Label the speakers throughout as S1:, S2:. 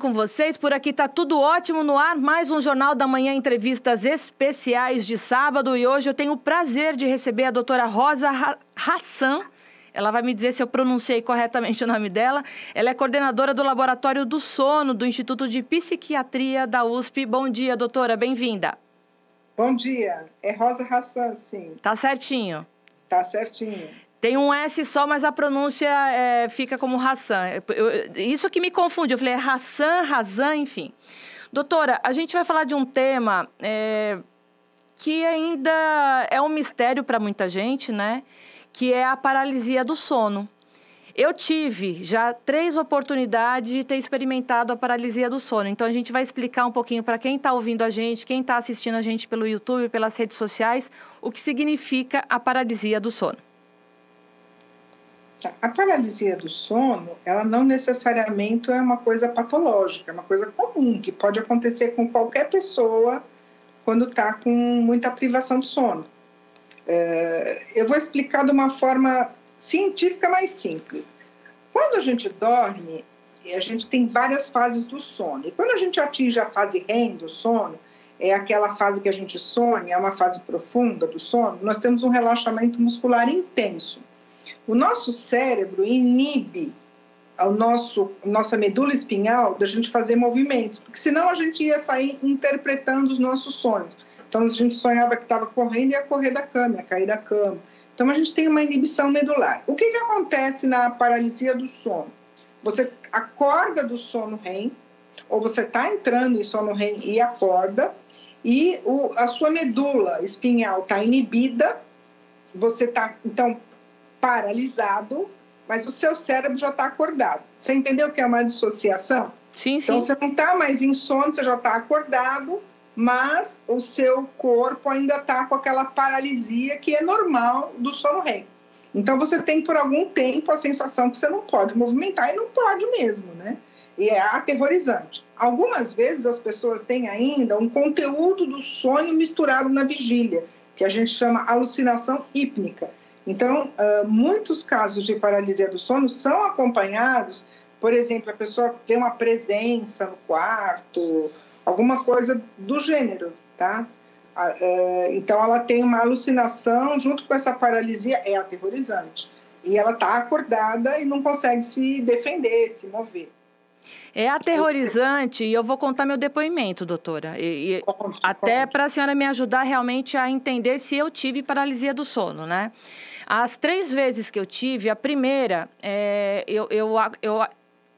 S1: com vocês. Por aqui tá tudo ótimo no ar. Mais um Jornal da Manhã, entrevistas especiais de sábado. E hoje eu tenho o prazer de receber a doutora Rosa Hassan. Ela vai me dizer se eu pronunciei corretamente o nome dela. Ela é coordenadora do Laboratório do Sono do Instituto de Psiquiatria da USP. Bom dia, doutora. Bem-vinda.
S2: Bom dia. É Rosa Hassan, sim.
S1: Tá certinho.
S2: Tá certinho.
S1: Tem um S só, mas a pronúncia é, fica como Hassan. Eu, isso que me confunde. Eu falei, é Hassan, Hassan, enfim. Doutora, a gente vai falar de um tema é, que ainda é um mistério para muita gente, né? Que é a paralisia do sono. Eu tive já três oportunidades de ter experimentado a paralisia do sono. Então a gente vai explicar um pouquinho para quem está ouvindo a gente, quem está assistindo a gente pelo YouTube, pelas redes sociais, o que significa a paralisia do sono.
S2: A paralisia do sono, ela não necessariamente é uma coisa patológica, é uma coisa comum, que pode acontecer com qualquer pessoa quando está com muita privação de sono. É, eu vou explicar de uma forma científica mais simples. Quando a gente dorme, a gente tem várias fases do sono. E quando a gente atinge a fase REM do sono, é aquela fase que a gente sonha, é uma fase profunda do sono, nós temos um relaxamento muscular intenso. O nosso cérebro inibe a nosso, nossa medula espinhal da gente fazer movimentos, porque senão a gente ia sair interpretando os nossos sonhos. Então a gente sonhava que estava correndo e ia correr da cama, ia cair da cama. Então a gente tem uma inibição medular. O que, que acontece na paralisia do sono? Você acorda do sono REM, ou você está entrando em sono REM e acorda, e o, a sua medula espinhal está inibida, você está, então, paralisado, mas o seu cérebro já está acordado. Você entendeu que é uma dissociação?
S1: Sim,
S2: sim. Então você não está mais em sono, você já está acordado, mas o seu corpo ainda está com aquela paralisia que é normal do sono REM. Então você tem por algum tempo a sensação que você não pode movimentar e não pode mesmo, né? E é aterrorizante. Algumas vezes as pessoas têm ainda um conteúdo do sonho misturado na vigília, que a gente chama alucinação hípnica. Então, uh, muitos casos de paralisia do sono são acompanhados, por exemplo, a pessoa tem uma presença no quarto, alguma coisa do gênero, tá? Uh, então, ela tem uma alucinação junto com essa paralisia, é aterrorizante. E ela está acordada e não consegue se defender, se mover.
S1: É aterrorizante e eu vou contar meu depoimento, doutora. E, e até para a senhora me ajudar realmente a entender se eu tive paralisia do sono, né? As três vezes que eu tive, a primeira, é, eu, eu, eu,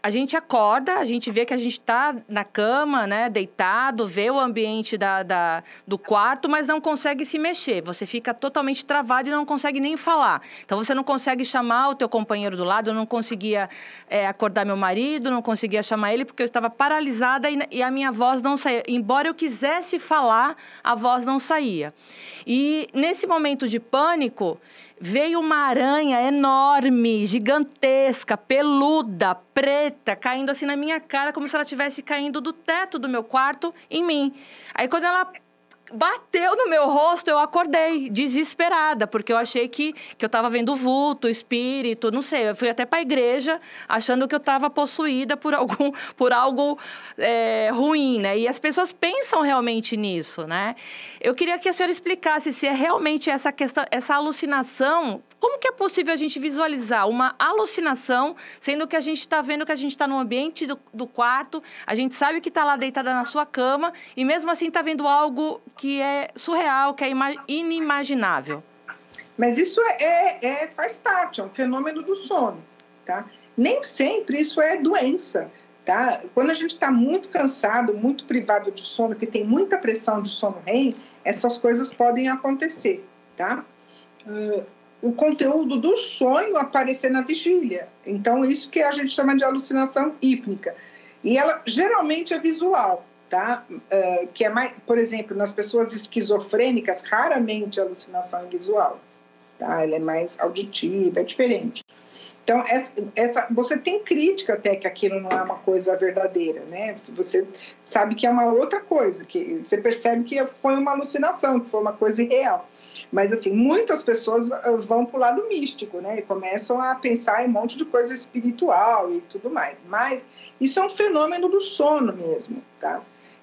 S1: a gente acorda, a gente vê que a gente está na cama, né, deitado, vê o ambiente da, da, do quarto, mas não consegue se mexer. Você fica totalmente travado e não consegue nem falar. Então, você não consegue chamar o teu companheiro do lado. Eu não conseguia é, acordar meu marido, não conseguia chamar ele, porque eu estava paralisada e, e a minha voz não saía. Embora eu quisesse falar, a voz não saía. E nesse momento de pânico, veio uma aranha enorme, gigantesca, peluda, preta, caindo assim na minha cara, como se ela estivesse caindo do teto do meu quarto em mim. Aí quando ela bateu no meu rosto, eu acordei, desesperada, porque eu achei que, que eu estava vendo vulto, espírito, não sei. Eu fui até para a igreja achando que eu estava possuída por, algum, por algo é, ruim, né? E as pessoas pensam realmente nisso, né? Eu queria que a senhora explicasse se é realmente essa questão, essa alucinação como que é possível a gente visualizar uma alucinação, sendo que a gente está vendo que a gente está no ambiente do, do, quarto, a gente sabe que está lá deitada na sua cama, e mesmo assim está vendo algo que é surreal, que é inimaginável?
S2: Mas isso é, é, é, faz parte, é um fenômeno do sono, tá? Nem sempre isso é doença, tá? Quando a gente está muito cansado, muito privado de sono, que tem muita pressão de sono REM, essas coisas podem acontecer, tá? O conteúdo do sonho aparecer na vigília. Então, isso que a gente chama de alucinação hípnica. E ela geralmente é visual, tá? Uh, que é mais, por exemplo, nas pessoas esquizofrênicas, raramente a alucinação é visual. tá? Ela é mais auditiva, é diferente. Então, essa, essa, você tem crítica até que aquilo não é uma coisa verdadeira, né? Você sabe que é uma outra coisa, que você percebe que foi uma alucinação, que foi uma coisa irreal. Mas, assim, muitas pessoas ah, vão para o lado místico, né? E começam a pensar em um monte de coisa espiritual e tudo mais. Mas isso é um fenômeno do sono mesmo, tá?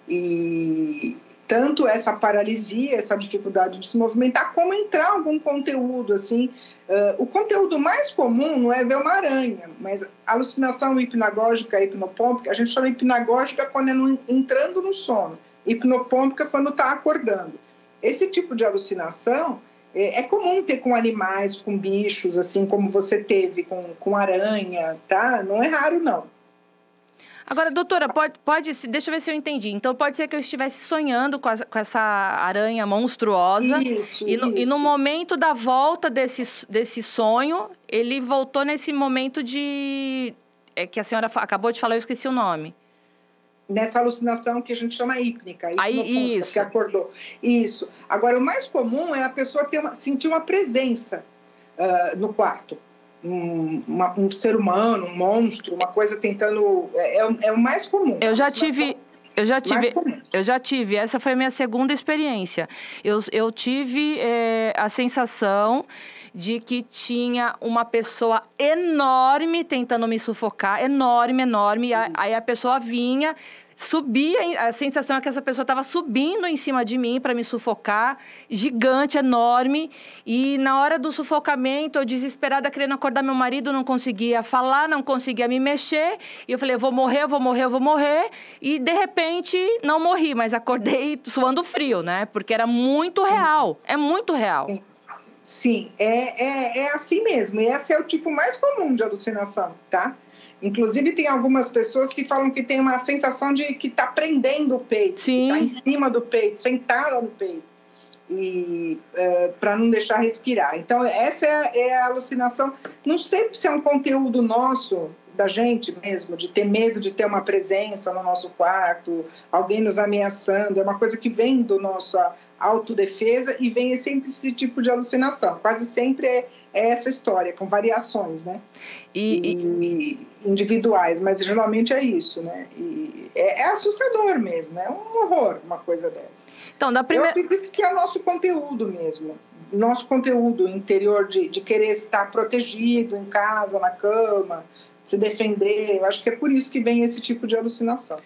S2: E tanto essa paralisia, essa dificuldade de se movimentar, como entrar algum conteúdo, assim. Uh, o conteúdo mais comum não é ver uma aranha, mas alucinação hipnagógica, hipnopômpica, a gente chama hipnagógica quando é no, entrando no sono, hipnopômpica quando está acordando. Esse tipo de alucinação é, é, comum ter com animais, com bichos, assim como você teve com, com aranha, tá? Não é raro, não.
S1: Agora, doutora, pode, pode deixa eu ver se eu entendi. Então, pode ser que eu estivesse sonhando com, a, com essa aranha monstruosa.
S2: Isso,
S1: e, no,
S2: isso.
S1: e no momento da volta desse, desse sonho, ele voltou nesse momento de. É, que a senhora acabou de falar, eu esqueci o nome.
S2: Nessa alucinação que a gente chama hípnica,
S1: Aí, isso.
S2: que acordou. Isso. Agora, o mais comum é a pessoa ter uma, sentir uma presença uh, no quarto um, uma, um ser humano, um monstro, uma coisa tentando. É, é, é o mais comum.
S1: Eu já tive. Eu já tive, eu já tive. Essa foi a minha segunda experiência. Eu, eu tive é, a sensação de que tinha uma pessoa enorme tentando me sufocar, enorme, enorme. Aí a pessoa vinha, subia, a sensação é que essa pessoa estava subindo em cima de mim para me sufocar, gigante, enorme. E na hora do sufocamento, eu desesperada, querendo acordar meu marido, não conseguia falar, não conseguia me mexer. E eu falei, eu vou morrer, eu vou morrer, eu vou morrer. E de repente, não morri, mas acordei suando frio, né? Porque era muito real, é muito real.
S2: Sim, é, é, é assim mesmo. E esse é o tipo mais comum de alucinação, tá? Inclusive, tem algumas pessoas que falam que tem uma sensação de que está prendendo o peito, está em cima do peito, sentada no peito, e é, para não deixar respirar. Então, essa é, é a alucinação. Não sei se é um conteúdo nosso, da gente mesmo, de ter medo de ter uma presença no nosso quarto, alguém nos ameaçando, é uma coisa que vem do nossa autodefesa e vem sempre esse tipo de alucinação. Quase sempre é, é essa história, com variações, né? E, e, individuais, mas geralmente é isso, né? E é, é, assustador mesmo, é um horror uma coisa dessa.
S1: Então, da primeira...
S2: Eu acredito que é o nosso conteúdo mesmo, nosso conteúdo interior de, de querer estar protegido em casa, na cama, se defender. Eu acho que é por isso que vem esse tipo de alucinação.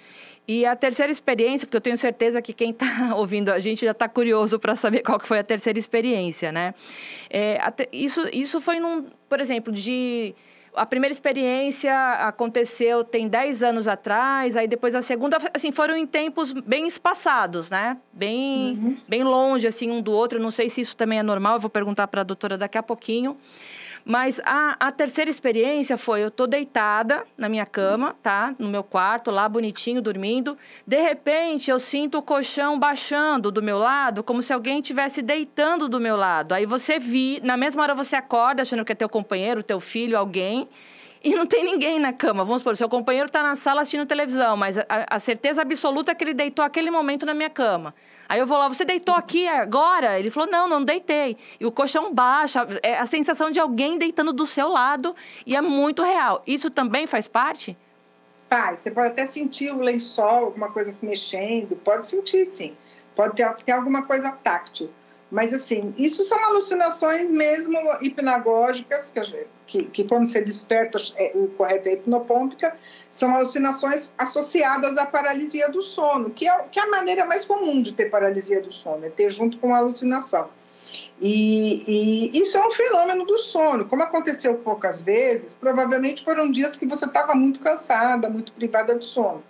S1: E a terceira experiência, porque eu tenho certeza que quem está ouvindo a gente já está curioso para saber qual que foi a terceira experiência, né? É, isso, isso foi num, por exemplo, de a primeira experiência aconteceu tem 10 anos atrás, aí depois a segunda, assim, foram em tempos bem espaçados, né? Bem, uhum. bem longe, assim, um do outro. Não sei se isso também é normal, eu vou perguntar para a doutora daqui a pouquinho. Mas a, a terceira experiência foi: eu tô deitada na minha cama, tá? No meu quarto, lá bonitinho, dormindo. De repente, eu sinto o colchão baixando do meu lado, como se alguém estivesse deitando do meu lado. Aí você vi, na mesma hora você acorda achando que é teu companheiro, teu filho, alguém e não tem ninguém na cama. Vamos supor, seu companheiro está na sala assistindo televisão, mas a, a, certeza absoluta é que ele deitou aquele momento na minha cama. Aí eu vou lá, você deitou aqui agora? Ele falou, não, não deitei. E o colchão baixa, é a sensação de alguém deitando do seu lado e é muito real. Isso também faz parte?
S2: Faz. Você pode até sentir o lençol, alguma coisa se mexendo, pode sentir sim. Pode ter, ter alguma coisa táctil. Mas, assim, isso são alucinações mesmo hipnagógicas, que, que, que quando você desperta, é, o correto é hipnopômpica, são alucinações associadas à paralisia do sono, que é, que é a maneira mais comum de ter paralisia do sono, é ter junto com a alucinação. E, e, isso é um fenômeno do sono. Como aconteceu poucas vezes, provavelmente foram dias que você estava muito cansada, muito privada de sono.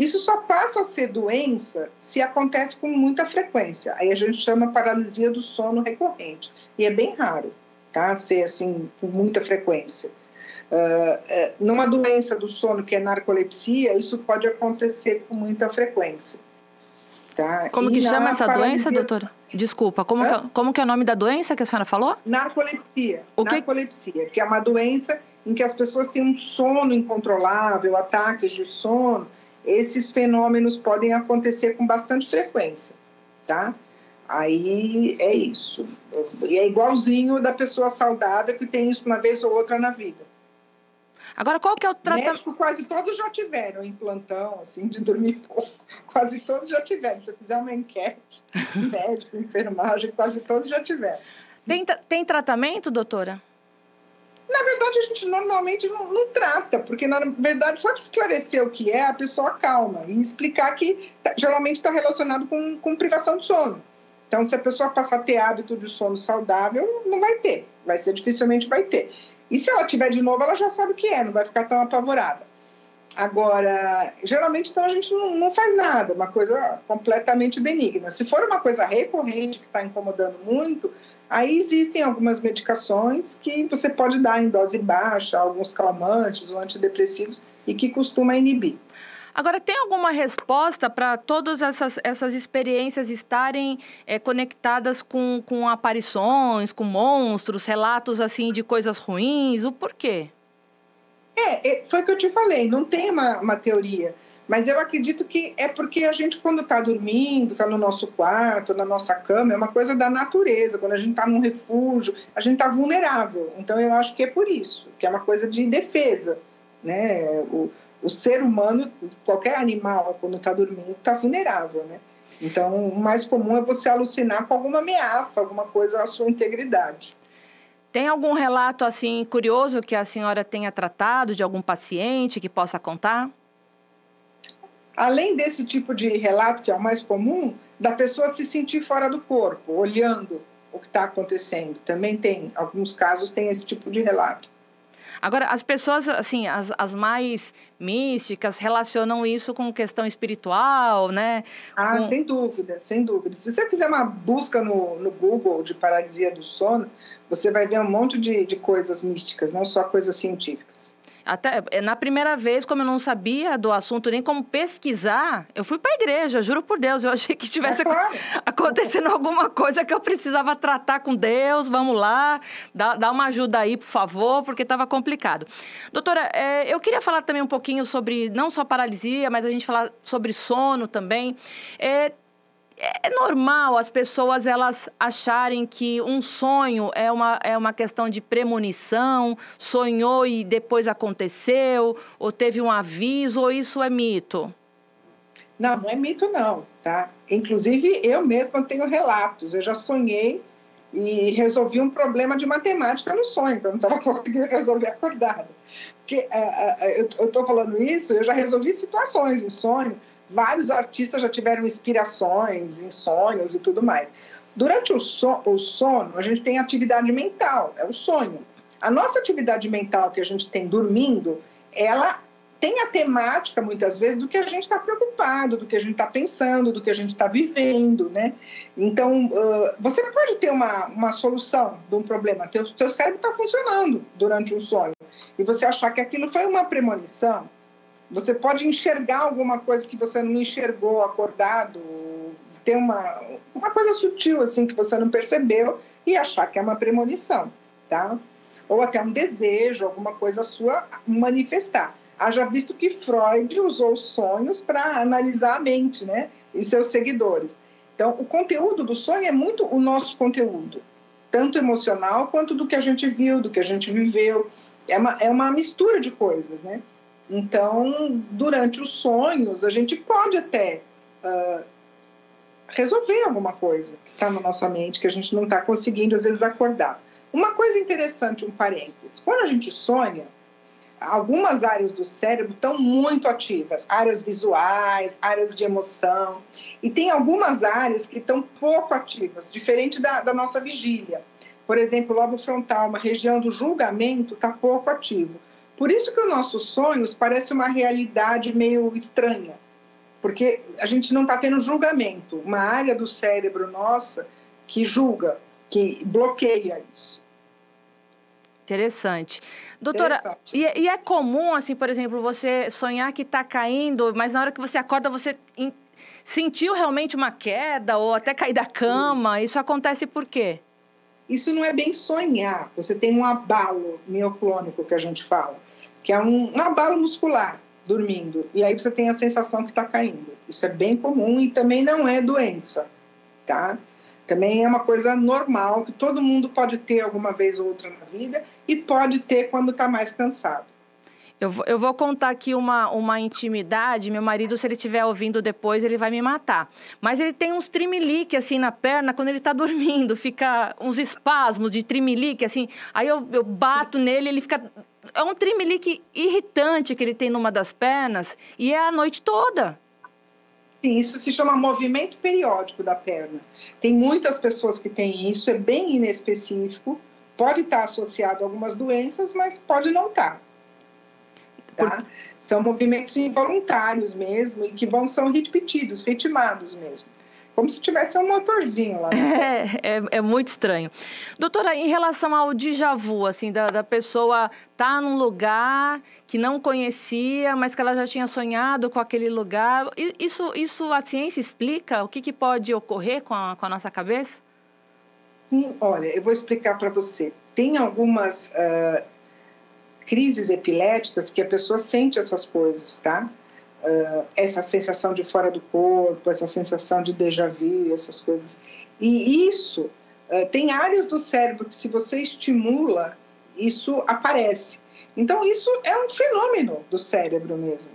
S2: Isso só passa a ser doença se acontece com muita frequência. Aí a gente chama paralisia do sono recorrente. E é bem raro, tá? Ser assim, com muita frequência. Uh, numa doença do sono que é narcolepsia, isso pode acontecer com muita frequência. Tá?
S1: Como e que chama essa paralisia... doença, doutora? Desculpa, como que, é, como que é o nome da doença que a senhora falou?
S2: Narcolepsia. O que... Narcolepsia, que é uma doença em que as pessoas têm um sono incontrolável, ataques de sono, esses fenômenos podem acontecer com bastante frequência, tá? Aí é isso. E é igualzinho da pessoa saudável que tem isso uma vez ou outra na vida.
S1: Agora, qual que é o tratamento?
S2: quase todos já tiveram em plantão, assim, de dormir pouco. Quase todos já tiveram. Se eu fizer uma enquete, médico, enfermagem, quase todos já tiveram.
S1: Tem, tem tratamento, doutora?
S2: Na verdade, a gente normalmente não, não, trata, porque na verdade, só de esclarecer o que é, a pessoa calma e explicar que tá, geralmente está relacionado com, com privação de sono. Então, se a pessoa passar a ter hábito de sono saudável, não vai ter, vai ser dificilmente vai ter. E se ela tiver de novo, ela já sabe o que é, não vai ficar tão apavorada. Agora, geralmente, então, a gente não, não faz nada, uma coisa completamente benigna. Se for uma coisa recorrente que está incomodando muito, aí existem algumas medicações que você pode dar em dose baixa, alguns calmantes ou antidepressivos, e que costuma inibir.
S1: Agora, tem alguma resposta para todas essas, essas experiências estarem é, conectadas com, com aparições, com monstros, relatos assim de coisas ruins? O porquê?
S2: É, é foi o que eu te falei, não tem uma, uma teoria. Mas eu acredito que é porque a gente, quando está dormindo, está no nosso quarto, na nossa cama, é uma coisa da natureza. Quando a gente está num refúgio, a gente está vulnerável. Então, eu acho que é por isso, que é uma coisa de defesa. Né? O, o ser humano, qualquer animal, quando está dormindo, está vulnerável, né? Então, o mais comum é você alucinar com alguma ameaça, alguma coisa à sua integridade.
S1: Tem algum relato assim curioso que a senhora tenha tratado de algum paciente que possa contar?
S2: Além desse tipo de relato que é o mais comum, da pessoa se sentir fora do corpo, olhando o que está acontecendo. Também tem, alguns casos tem esse tipo de relato.
S1: Agora, as pessoas, assim, as, as mais místicas relacionam isso com questão espiritual, né?
S2: Ah,
S1: com...
S2: sem dúvida, sem dúvida. Se você fizer uma busca no, no Google de paralisia do sono, você vai ver um monte de, de coisas místicas, não só coisas científicas.
S1: Até é, na primeira vez, como eu não sabia do assunto nem como pesquisar, eu fui para a igreja, juro por Deus. Eu achei que estivesse é acontecendo alguma coisa que eu precisava tratar com Deus. Vamos lá, dá, dá uma ajuda aí, por favor, porque estava complicado. Doutora, é, eu queria falar também um pouquinho sobre não só paralisia, mas a gente falar sobre sono também. É, é normal as pessoas elas acharem que um sonho é uma, é uma questão de premonição, sonhou e depois aconteceu, ou teve um aviso, ou isso é mito?
S2: Não, não é mito não, tá? Inclusive eu mesma tenho relatos, eu já sonhei e resolvi um problema de matemática no sonho, que eu não estava conseguindo resolver acordado. Porque uh, uh, eu estou falando isso, eu já resolvi situações em sonho vários artistas já tiveram inspirações em sonhos e tudo mais. Durante o, so, o sono, a gente tem atividade mental, é o sonho. A nossa atividade mental que a gente tem dormindo, ela tem a temática, muitas vezes, do que a gente está preocupado, do que a gente está pensando, do que a gente está vivendo, né? Então, uh, você pode ter uma, uma solução de um problema. Teu, teu cérebro está funcionando durante um sonho. E você achar que aquilo foi uma premonição, você pode enxergar alguma coisa que você não enxergou acordado, ter uma, uma coisa sutil assim que você não percebeu e achar que é uma premonição, tá? Ou até um desejo, alguma coisa sua manifestar. Haja visto que Freud usou os sonhos para analisar a mente, né? E seus seguidores. Então, o conteúdo do sonho é muito o nosso conteúdo, tanto emocional quanto do que a gente viu, do que a gente viveu. É uma, é uma mistura de coisas, né? Então, durante os sonhos, a gente pode até uh, resolver alguma coisa que está na nossa mente, que a gente não está conseguindo, às vezes, acordar. Uma coisa interessante, um parênteses: quando a gente sonha, algumas áreas do cérebro estão muito ativas, áreas visuais, áreas de emoção, e tem algumas áreas que estão pouco ativas, diferente da, da nossa vigília. Por exemplo, o lobo frontal, uma região do julgamento, está pouco ativo. Por isso que os nossos sonhos parecem uma realidade meio estranha, porque a gente não está tendo julgamento, uma área do cérebro nossa que julga, que bloqueia isso.
S1: Interessante. Doutora, Interessante. E, é, e, é comum, assim, por exemplo, você sonhar que está caindo, mas na hora que você acorda, você in, sentiu realmente uma queda ou até cair da cama? Isso acontece por quê?
S2: Isso não é bem sonhar. Você tem um abalo mioclônico que a gente fala que é um, um abalo muscular dormindo. E aí você tem a sensação que está caindo. Isso é bem comum e também não é doença, tá? Também é uma coisa normal que todo mundo pode ter alguma vez ou outra na vida e pode ter quando está mais cansado.
S1: Eu, eu vou contar aqui uma, uma intimidade. Meu marido, se ele estiver ouvindo depois, ele vai me matar. Mas ele tem uns trimelique assim na perna quando ele está dormindo. Fica uns espasmos de trimelique, assim. Aí eu, eu bato nele, ele fica. É um trimelique irritante que ele tem numa das pernas e é a noite toda.
S2: Sim, isso se chama movimento periódico da perna. Tem muitas pessoas que têm isso, é bem inespecífico. Pode estar associado a algumas doenças, mas pode não estar. Tá? São movimentos involuntários mesmo e que vão são repetidos, ritmados mesmo. Como se tivesse um motorzinho lá.
S1: É, é, é, muito estranho. Doutora, em relação ao déjà vu, assim, da, da pessoa tá num lugar que não conhecia, mas que ela já tinha sonhado com aquele lugar, isso, isso a ciência explica? O que, que pode ocorrer com a, com a nossa cabeça?
S2: Sim, olha, eu vou explicar para você. Tem algumas uh, crises epiléticas que a pessoa sente essas coisas, tá? Uh, essa sensação de fora do corpo, essa sensação de déjà vu, essas coisas. E isso uh, tem áreas do cérebro que, se você estimula, isso aparece. Então, isso é um fenômeno do cérebro mesmo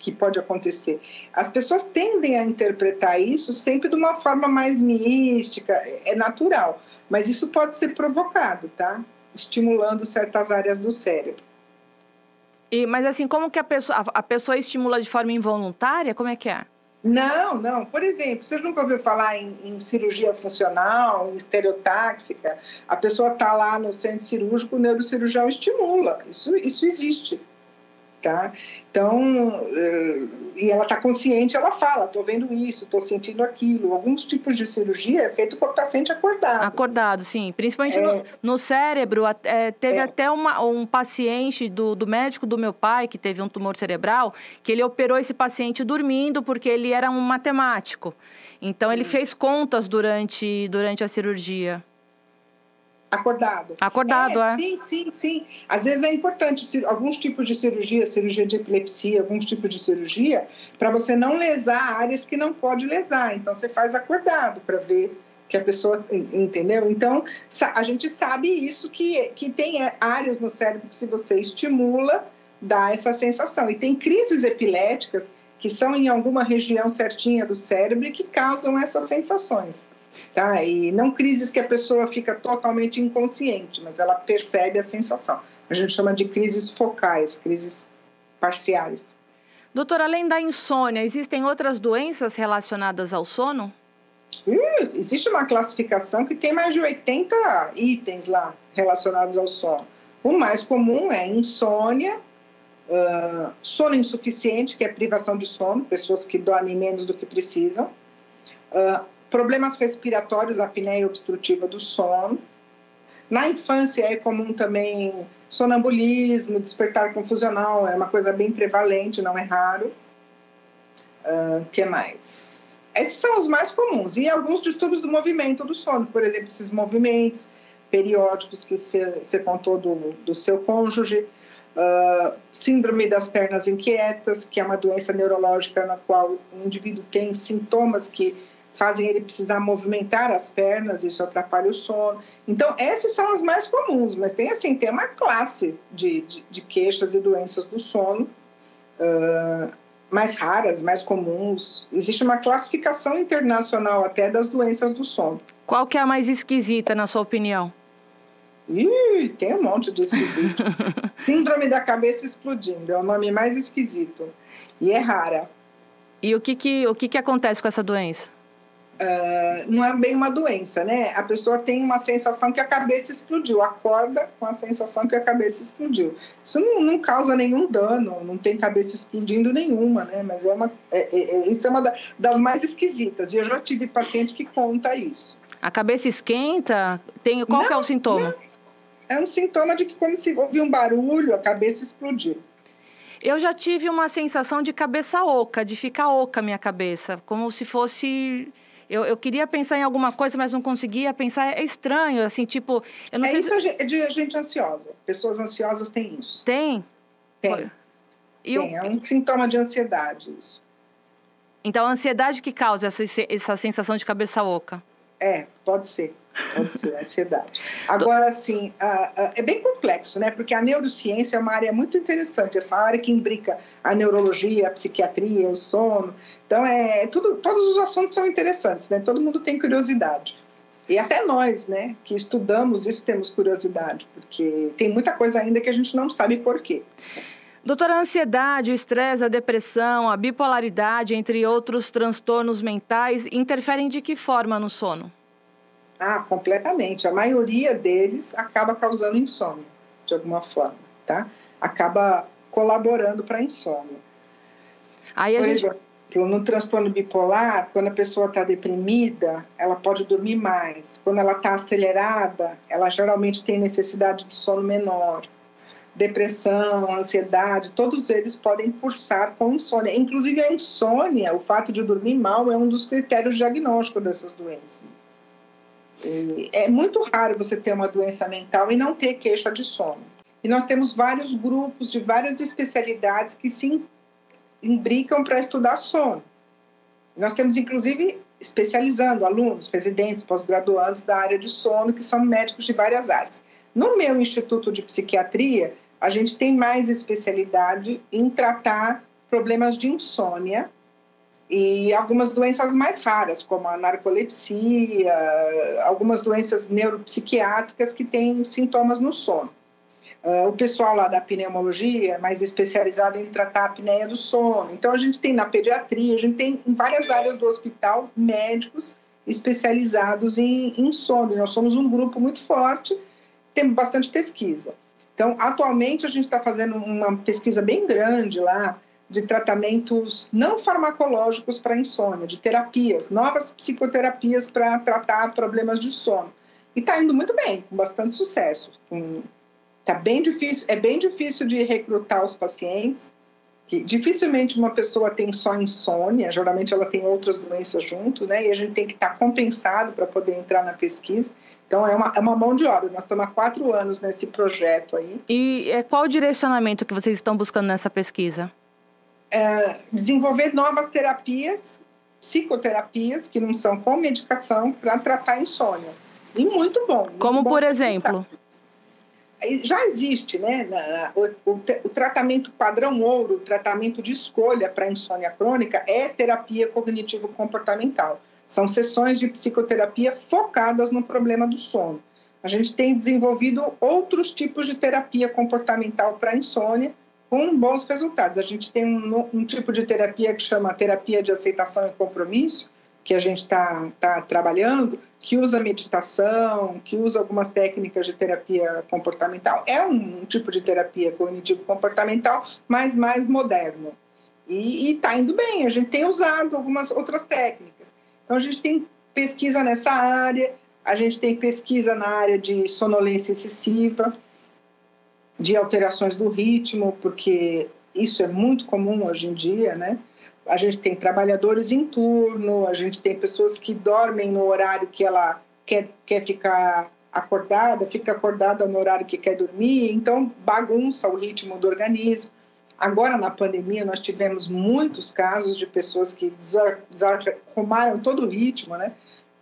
S2: que pode acontecer. As pessoas tendem a interpretar isso sempre de uma forma mais mística, é natural, mas isso pode ser provocado, tá? Estimulando certas áreas do cérebro.
S1: E, mas assim, como que a pessoa, a, a pessoa estimula de forma involuntária? Como é que é?
S2: Não, não. Por exemplo, você nunca ouviu falar em, em cirurgia funcional, em estereotáxica? A pessoa está lá no centro cirúrgico, o neurocirurgião estimula. Isso, isso existe tá? Então, eh, e ela está consciente, ela fala, estou vendo isso, estou sentindo aquilo. Alguns tipos de cirurgia é feito com o paciente acordado.
S1: Acordado, sim. Principalmente é, no, no, cérebro. É, teve é, até uma, um paciente do, do médico do meu pai, que teve um tumor cerebral, que ele operou esse paciente dormindo porque ele era um matemático. Então, ele hum. fez contas durante, durante a cirurgia.
S2: Acordado.
S1: Acordado, é,
S2: é, Sim, sim, sim. Às vezes é importante alguns tipos de cirurgia, cirurgia de epilepsia, alguns tipos de cirurgia, para você não lesar áreas que não pode lesar. Então você faz acordado para ver que a pessoa entendeu. Então a gente sabe isso que que tem é, áreas no cérebro que se você estimula dá essa sensação. E tem crises epiléticas que são em alguma região certinha do cérebro e que causam essas sensações tá? E não crises que a pessoa fica totalmente inconsciente, mas ela percebe a sensação. A gente chama de crises focais, crises parciais.
S1: Doutor, além da insônia, existem outras doenças relacionadas ao sono?
S2: Uh, existe uma classificação que tem mais de 80 itens lá relacionados ao sono. O mais comum é insônia, uh, sono insuficiente, que é privação de sono, pessoas que dormem menos do que precisam, uh, problemas respiratórios, apneia obstrutiva do sono. Na infância é comum também sonambulismo, despertar confusional, é uma coisa bem prevalente, não é raro. O uh, que mais? Esses são os mais comuns. E alguns distúrbios do movimento do sono, por exemplo, esses movimentos periódicos que você contou do, do seu cônjuge. Uh, síndrome das pernas inquietas, que é uma doença neurológica na qual o indivíduo tem sintomas que fazem ele precisar movimentar as pernas, isso atrapalha o sono. Então, essas são as mais comuns, mas tem assim, tem uma classe de, de, de queixas e doenças do sono uh, mais raras, mais comuns. Existe uma classificação internacional até das doenças do sono.
S1: Qual que é a mais esquisita, na sua opinião?
S2: Ih, tem um monte de esquisito. Síndrome da cabeça explodindo, é o nome mais esquisito. E é rara.
S1: E o que, que, o que, que acontece com essa doença?
S2: Uh, não é bem uma doença, né? A pessoa tem uma sensação que a cabeça explodiu, acorda com a sensação que a cabeça explodiu. Isso não, não causa nenhum dano, não tem cabeça explodindo nenhuma, né? Mas é uma, é, é, é isso é uma das mais esquisitas. E eu já tive paciente que conta isso.
S1: A cabeça esquenta? Tem, qual não, é o sintoma? Não.
S2: É um sintoma de que como se ouvir um barulho, a cabeça explodiu.
S1: Eu já tive uma sensação de cabeça oca, de ficar oca a minha cabeça, como se fosse eu, eu queria pensar em alguma coisa, mas não conseguia pensar. É estranho, assim, tipo. Eu não
S2: é
S1: sei
S2: isso se... é de gente ansiosa. Pessoas ansiosas têm isso.
S1: Tem?
S2: Tem. Tem, é um sintoma de ansiedade isso.
S1: Então, a ansiedade que causa essa, essa sensação de cabeça oca?
S2: É, pode ser. Pode ser, ansiedade. Agora, assim, é bem complexo, né? Porque a neurociência é uma área muito interessante, essa área que imbrica a neurologia, a psiquiatria, o sono. Então, é, tudo, todos os assuntos são interessantes, né? Todo mundo tem curiosidade. E até nós, né, que estudamos isso, temos curiosidade, porque tem muita coisa ainda que a gente não sabe por quê.
S1: Doutora, a ansiedade, o estresse, a depressão, a bipolaridade, entre outros transtornos mentais, interferem de que forma no sono?
S2: Ah, completamente. A maioria deles acaba causando insônia, de alguma forma, tá? Acaba colaborando para a insônia. Aí a Por gente... exemplo, no transtorno bipolar, quando a pessoa está deprimida, ela pode dormir mais. Quando ela está acelerada, ela geralmente tem necessidade de sono menor. Depressão, ansiedade, todos eles podem cursar com insônia. Inclusive a insônia, o fato de dormir mal, é um dos critérios diagnósticos dessas doenças. É muito raro você ter uma doença mental e não ter queixa de sono. E nós temos vários grupos de várias especialidades que se imbricam para estudar sono. Nós temos, inclusive, especializando alunos, residentes, pós-graduandos da área de sono, que são médicos de várias áreas. No meu Instituto de Psiquiatria, a gente tem mais especialidade em tratar problemas de insônia e algumas doenças mais raras, como a narcolepsia, algumas doenças neuropsiquiátricas que têm sintomas no sono. Uh, o pessoal lá da pneumologia é mais especializado em tratar a apneia do sono. Então, a gente tem na pediatria, a gente tem em várias áreas do hospital médicos especializados em, em sono. Nós somos um grupo muito forte, temos bastante pesquisa. Então, atualmente, a gente está fazendo uma pesquisa bem grande lá de tratamentos não farmacológicos para insônia, de terapias, novas psicoterapias para tratar problemas de sono. E está indo muito bem, com bastante sucesso. Tá bem difícil, é bem difícil de recrutar os pacientes. Que dificilmente uma pessoa tem só insônia, geralmente ela tem outras doenças junto, né? E a gente tem que estar tá compensado para poder entrar na pesquisa. Então, é uma, é uma mão de obra. Nós estamos há quatro anos nesse projeto aí.
S1: E é, qual o direcionamento que vocês estão buscando nessa pesquisa?
S2: É, desenvolver novas terapias, psicoterapias, que não são com medicação, para tratar a insônia. E muito bom. Muito
S1: Como,
S2: bom
S1: por exemplo?
S2: Já existe, né? O, o, o, tratamento padrão ouro, o tratamento de escolha para insônia crônica é terapia cognitivo-comportamental. São sessões de psicoterapia focadas no problema do sono. A gente tem desenvolvido outros tipos de terapia comportamental para insônia, com bons resultados. A gente tem um, um, tipo de terapia que chama terapia de aceitação e compromisso, que a gente está tá trabalhando, que usa meditação, que usa algumas técnicas de terapia comportamental. É um, um tipo de terapia cognitivo-comportamental, mas mais moderno. E está indo bem, a gente tem usado algumas outras técnicas. Então, a gente tem pesquisa nessa área, a gente tem pesquisa na área de sonolência excessiva, de alterações do ritmo, porque isso é muito comum hoje em dia, né? A gente tem trabalhadores em turno, a gente tem pessoas que dormem no horário que ela quer, quer ficar acordada, fica acordada no horário que quer dormir, então bagunça o ritmo do organismo. Agora, na pandemia, nós tivemos muitos casos de pessoas que desarrumaram todo o ritmo, né?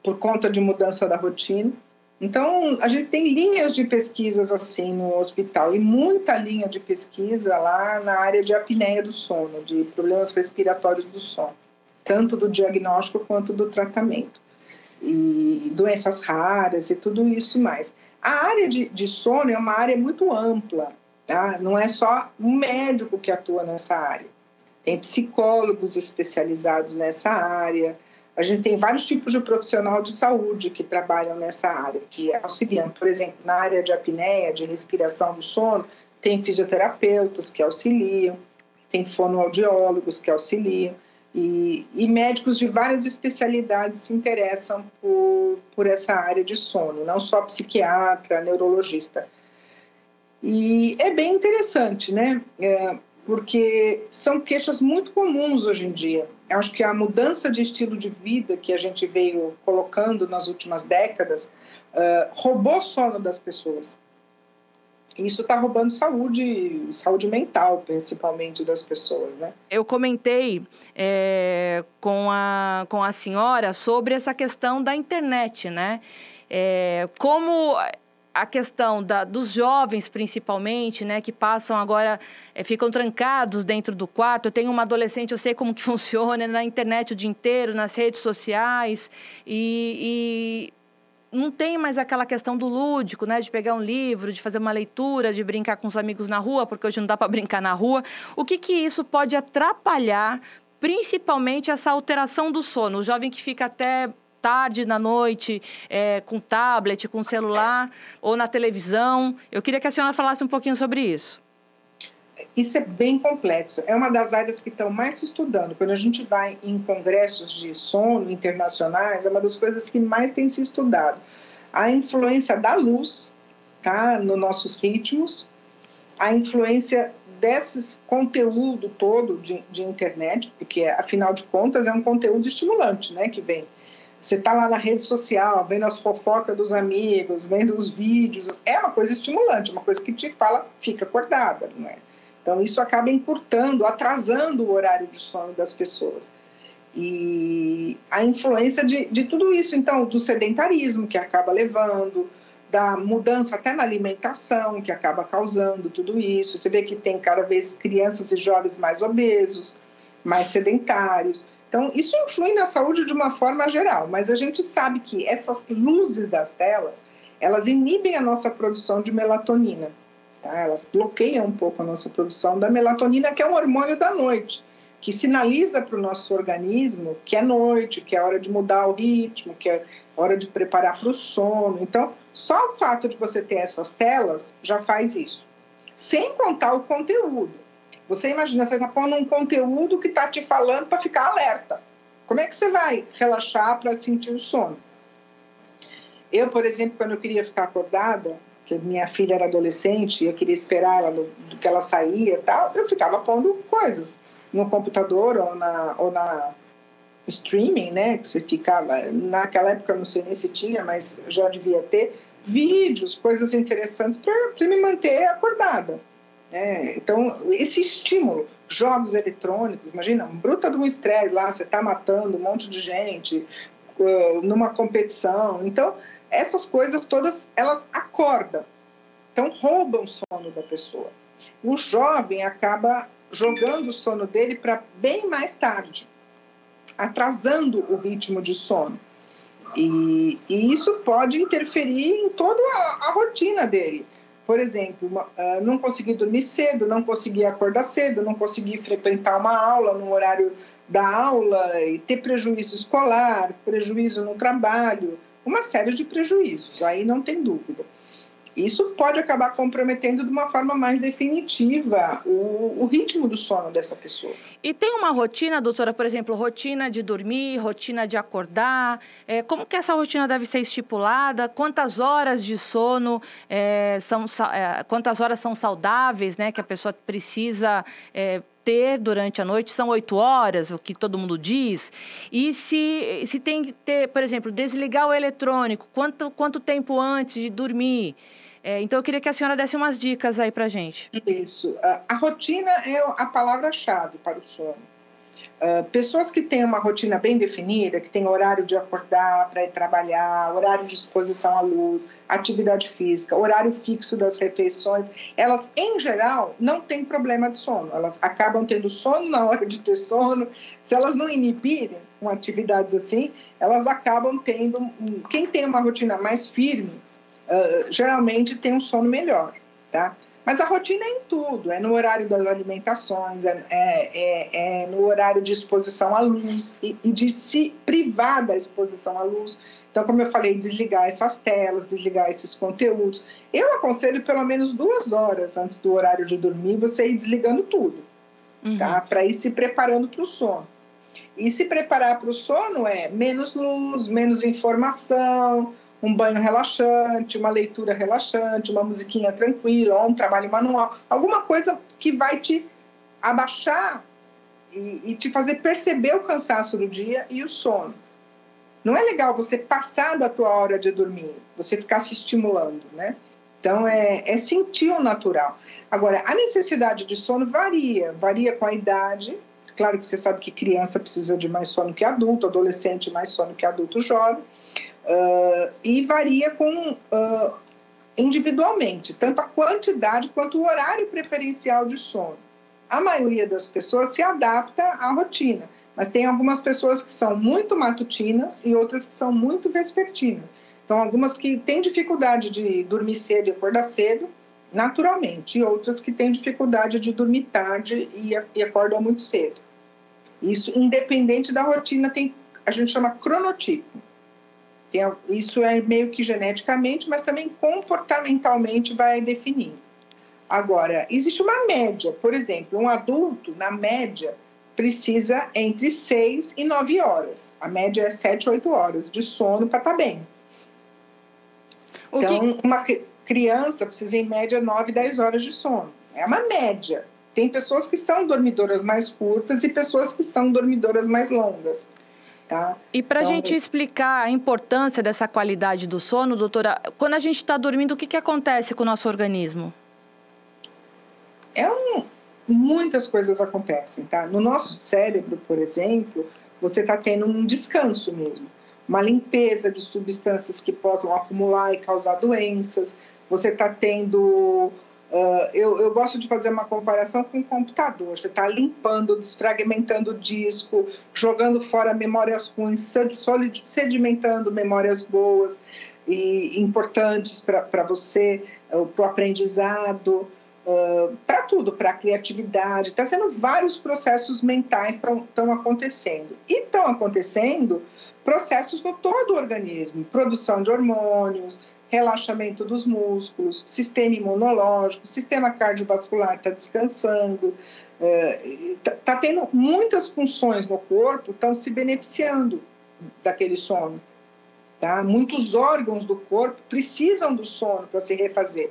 S2: Por conta de mudança da rotina. Então, a gente tem linhas de pesquisas assim no hospital e muita linha de pesquisa lá na área de apneia do sono, de problemas respiratórios do sono, tanto do diagnóstico quanto do tratamento. E doenças raras e tudo isso mais. A área de, de sono é uma área muito ampla, tá? não é só um médico que atua nessa área. Tem psicólogos especializados nessa área, a gente tem vários tipos de profissional de saúde que trabalham nessa área, que auxiliam. Por exemplo, na área de apneia, de respiração do sono, tem fisioterapeutas que auxiliam, tem fonoaudiólogos que auxiliam, e, e, médicos de várias especialidades se interessam por, por essa área de sono, não só psiquiatra, neurologista. E é bem interessante, né? É, porque são queixas muito comuns hoje em dia. Eu acho que a mudança de estilo de vida que a gente veio colocando nas últimas décadas uh, roubou sono das pessoas. isso está roubando saúde, saúde mental, principalmente das pessoas, né?
S1: Eu comentei é, com, a, com a senhora sobre essa questão da internet, né? É, como a questão da, dos jovens, principalmente, né, que passam agora, é, ficam trancados dentro do quarto. Eu tenho uma adolescente, eu sei como que funciona na internet o dia inteiro, nas redes sociais, e, e não tem mais aquela questão do lúdico, né, de pegar um livro, de fazer uma leitura, de brincar com os amigos na rua, porque hoje não dá para brincar na rua. O que que isso pode atrapalhar, principalmente essa alteração do sono? O jovem que fica até tarde na noite, é, com tablet, com celular ou na televisão. Eu queria que a senhora falasse um pouquinho sobre isso.
S2: Isso é bem complexo. É uma das áreas que estão mais se estudando. Quando a gente vai em congressos de sono internacionais, é uma das coisas que mais tem se estudado. A influência da luz tá, nos nossos ritmos, a influência desses conteúdo todo de, de internet, porque afinal de contas é um conteúdo estimulante, né, que vem você está lá na rede social, vendo as fofocas dos amigos, vendo os vídeos, é uma coisa estimulante, uma coisa que te fala, fica acordada, não é? Então, isso acaba encurtando, atrasando o horário de sono das pessoas. E a influência de, de tudo isso, então, do sedentarismo que acaba levando, da mudança até na alimentação que acaba causando tudo isso. Você vê que tem cada vez crianças e jovens mais obesos, mais sedentários. Então, isso influi na saúde de uma forma geral, mas a gente sabe que essas luzes das telas, elas inibem a nossa produção de melatonina. Tá? Elas bloqueiam um pouco a nossa produção da melatonina, que é um hormônio da noite, que sinaliza para o nosso organismo que é noite, que é hora de mudar o ritmo, que é hora de preparar para o sono. Então, só o fato de você ter essas telas já faz isso. Sem contar o conteúdo. Você imagina, você está pondo um conteúdo que está te falando para ficar alerta. Como é que você vai relaxar para sentir o sono? Eu, por exemplo, quando eu queria ficar acordada, que minha filha era adolescente e eu queria esperar ela do, que ela saía e tal, eu ficava pondo coisas no computador ou na, ou na streaming, né? Que você ficava. Naquela época eu não sei nem se tinha, mas já devia ter vídeos, coisas interessantes para me manter acordada. É, então, esse estímulo, jogos eletrônicos, imagina, um bruta de um estresse lá, você está matando um monte de gente uh, numa competição. Então, essas coisas todas, elas acordam. Então, roubam o sono da pessoa. O jovem acaba jogando o sono dele para bem mais tarde, atrasando o ritmo de sono. E, e isso pode interferir em toda a, a rotina dele por exemplo, uh, não conseguir dormir cedo, não conseguir acordar cedo, não conseguir frequentar uma aula no horário da aula e ter prejuízo escolar, prejuízo no trabalho, uma série de prejuízos, aí não tem dúvida. Isso pode acabar comprometendo de uma forma mais definitiva o, o, ritmo do sono dessa pessoa.
S1: E tem uma rotina, doutora, por exemplo, rotina de dormir, rotina de acordar. É, como que essa rotina deve ser estipulada? Quantas horas de sono é, são, é, quantas horas são saudáveis, né? Que a pessoa precisa é, ter durante a noite são oito horas, o que todo mundo diz. E se, se tem que ter, por exemplo, desligar o eletrônico, quanto, quanto tempo antes de dormir? É, então, eu queria que a senhora desse umas dicas aí para gente.
S2: Isso. A, rotina é a palavra-chave para o sono. Uh, pessoas que têm uma rotina bem definida, que têm horário de acordar para ir trabalhar, horário de exposição à luz, atividade física, horário fixo das refeições, elas, em geral, não têm problema de sono. Elas acabam tendo sono na hora de ter sono. Se elas não inibirem com atividades assim, elas acabam tendo. Quem tem uma rotina mais firme, uh, geralmente tem um sono melhor, tá? Mas a rotina é em tudo, é no horário das alimentações, é, é, é, é no horário de exposição à luz e, e, de se privar da exposição à luz. Então, como eu falei, desligar essas telas, desligar esses conteúdos. Eu aconselho pelo menos duas horas antes do horário de dormir você ir desligando tudo, uhum. tá? Para ir se preparando para o sono. E se preparar para o sono é menos luz, menos informação, um banho relaxante, uma leitura relaxante, uma musiquinha tranquila, um trabalho manual, alguma coisa que vai te abaixar e, e, te fazer perceber o cansaço do dia e o sono. Não é legal você passar da tua hora de dormir, você ficar se estimulando, né? Então, é, é sentir o natural. Agora, a necessidade de sono varia, varia com a idade. Claro que você sabe que criança precisa de mais sono que adulto, adolescente mais sono que adulto jovem. Uh, e varia com uh, individualmente, tanto a quantidade quanto o horário preferencial de sono. A maioria das pessoas se adapta à rotina, mas tem algumas pessoas que são muito matutinas e outras que são muito vespertinas. Então, algumas que têm dificuldade de dormir cedo e acordar cedo, naturalmente, e outras que têm dificuldade de dormir tarde e, e acordam muito cedo. Isso, independente da rotina, tem, a gente chama cronotipo. Tem, isso é meio que geneticamente, mas também comportamentalmente vai definir. Agora, existe uma média. Por exemplo, um adulto, na média, precisa entre 6 e 9 horas. A média é 7, 8 horas de sono para estar tá bem. O então, que... uma criança precisa, em média, 9, 10 horas de sono. É uma média. Tem pessoas que são dormidoras mais curtas e pessoas que são dormidoras mais longas. Tá?
S1: E para a então, gente explicar a importância dessa qualidade do sono, doutora, quando a gente está dormindo, o que, que acontece com o nosso organismo?
S2: É um, muitas coisas acontecem, tá? No nosso cérebro, por exemplo, você está tendo um descanso mesmo, uma limpeza de substâncias que possam acumular e causar doenças. Você está tendo Uh, eu, eu, gosto de fazer uma comparação com o computador. Você está limpando, desfragmentando o disco, jogando fora memórias ruins, sedimentando memórias boas e importantes para você, uh, para o aprendizado, uh, para tudo, para a criatividade. Está sendo vários processos mentais estão acontecendo. E estão acontecendo processos no todo o organismo, produção de hormônios, relaxamento dos músculos, sistema imunológico, sistema cardiovascular está descansando, está é, tá tendo muitas funções no corpo estão se beneficiando daquele sono. Tá? Muitos órgãos do corpo precisam do sono para se refazer.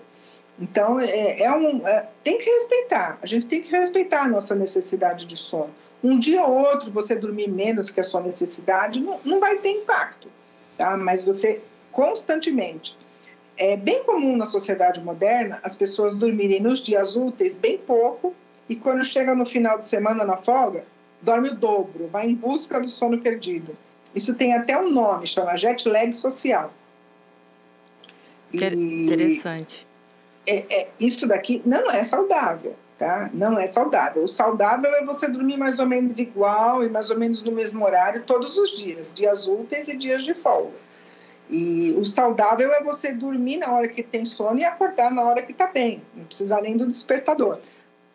S2: Então, é, é um, é, tem que respeitar, a gente tem que respeitar a nossa necessidade de sono. Um dia ou outro você dormir menos que a sua necessidade não, não vai ter impacto, tá? mas você constantemente é bem comum na sociedade moderna as pessoas dormirem nos dias úteis bem pouco e quando chega no final de semana na folga, dorme o dobro, vai em busca do sono perdido. Isso tem até um nome, chama jet lag social.
S1: E Interessante.
S2: É, é, isso daqui não é saudável, tá? Não é saudável. O saudável é você dormir mais ou menos igual e mais ou menos no mesmo horário todos os dias, dias úteis e dias de folga. E o saudável é você dormir na hora que tem sono e acordar na hora que está bem, não precisar nem do despertador,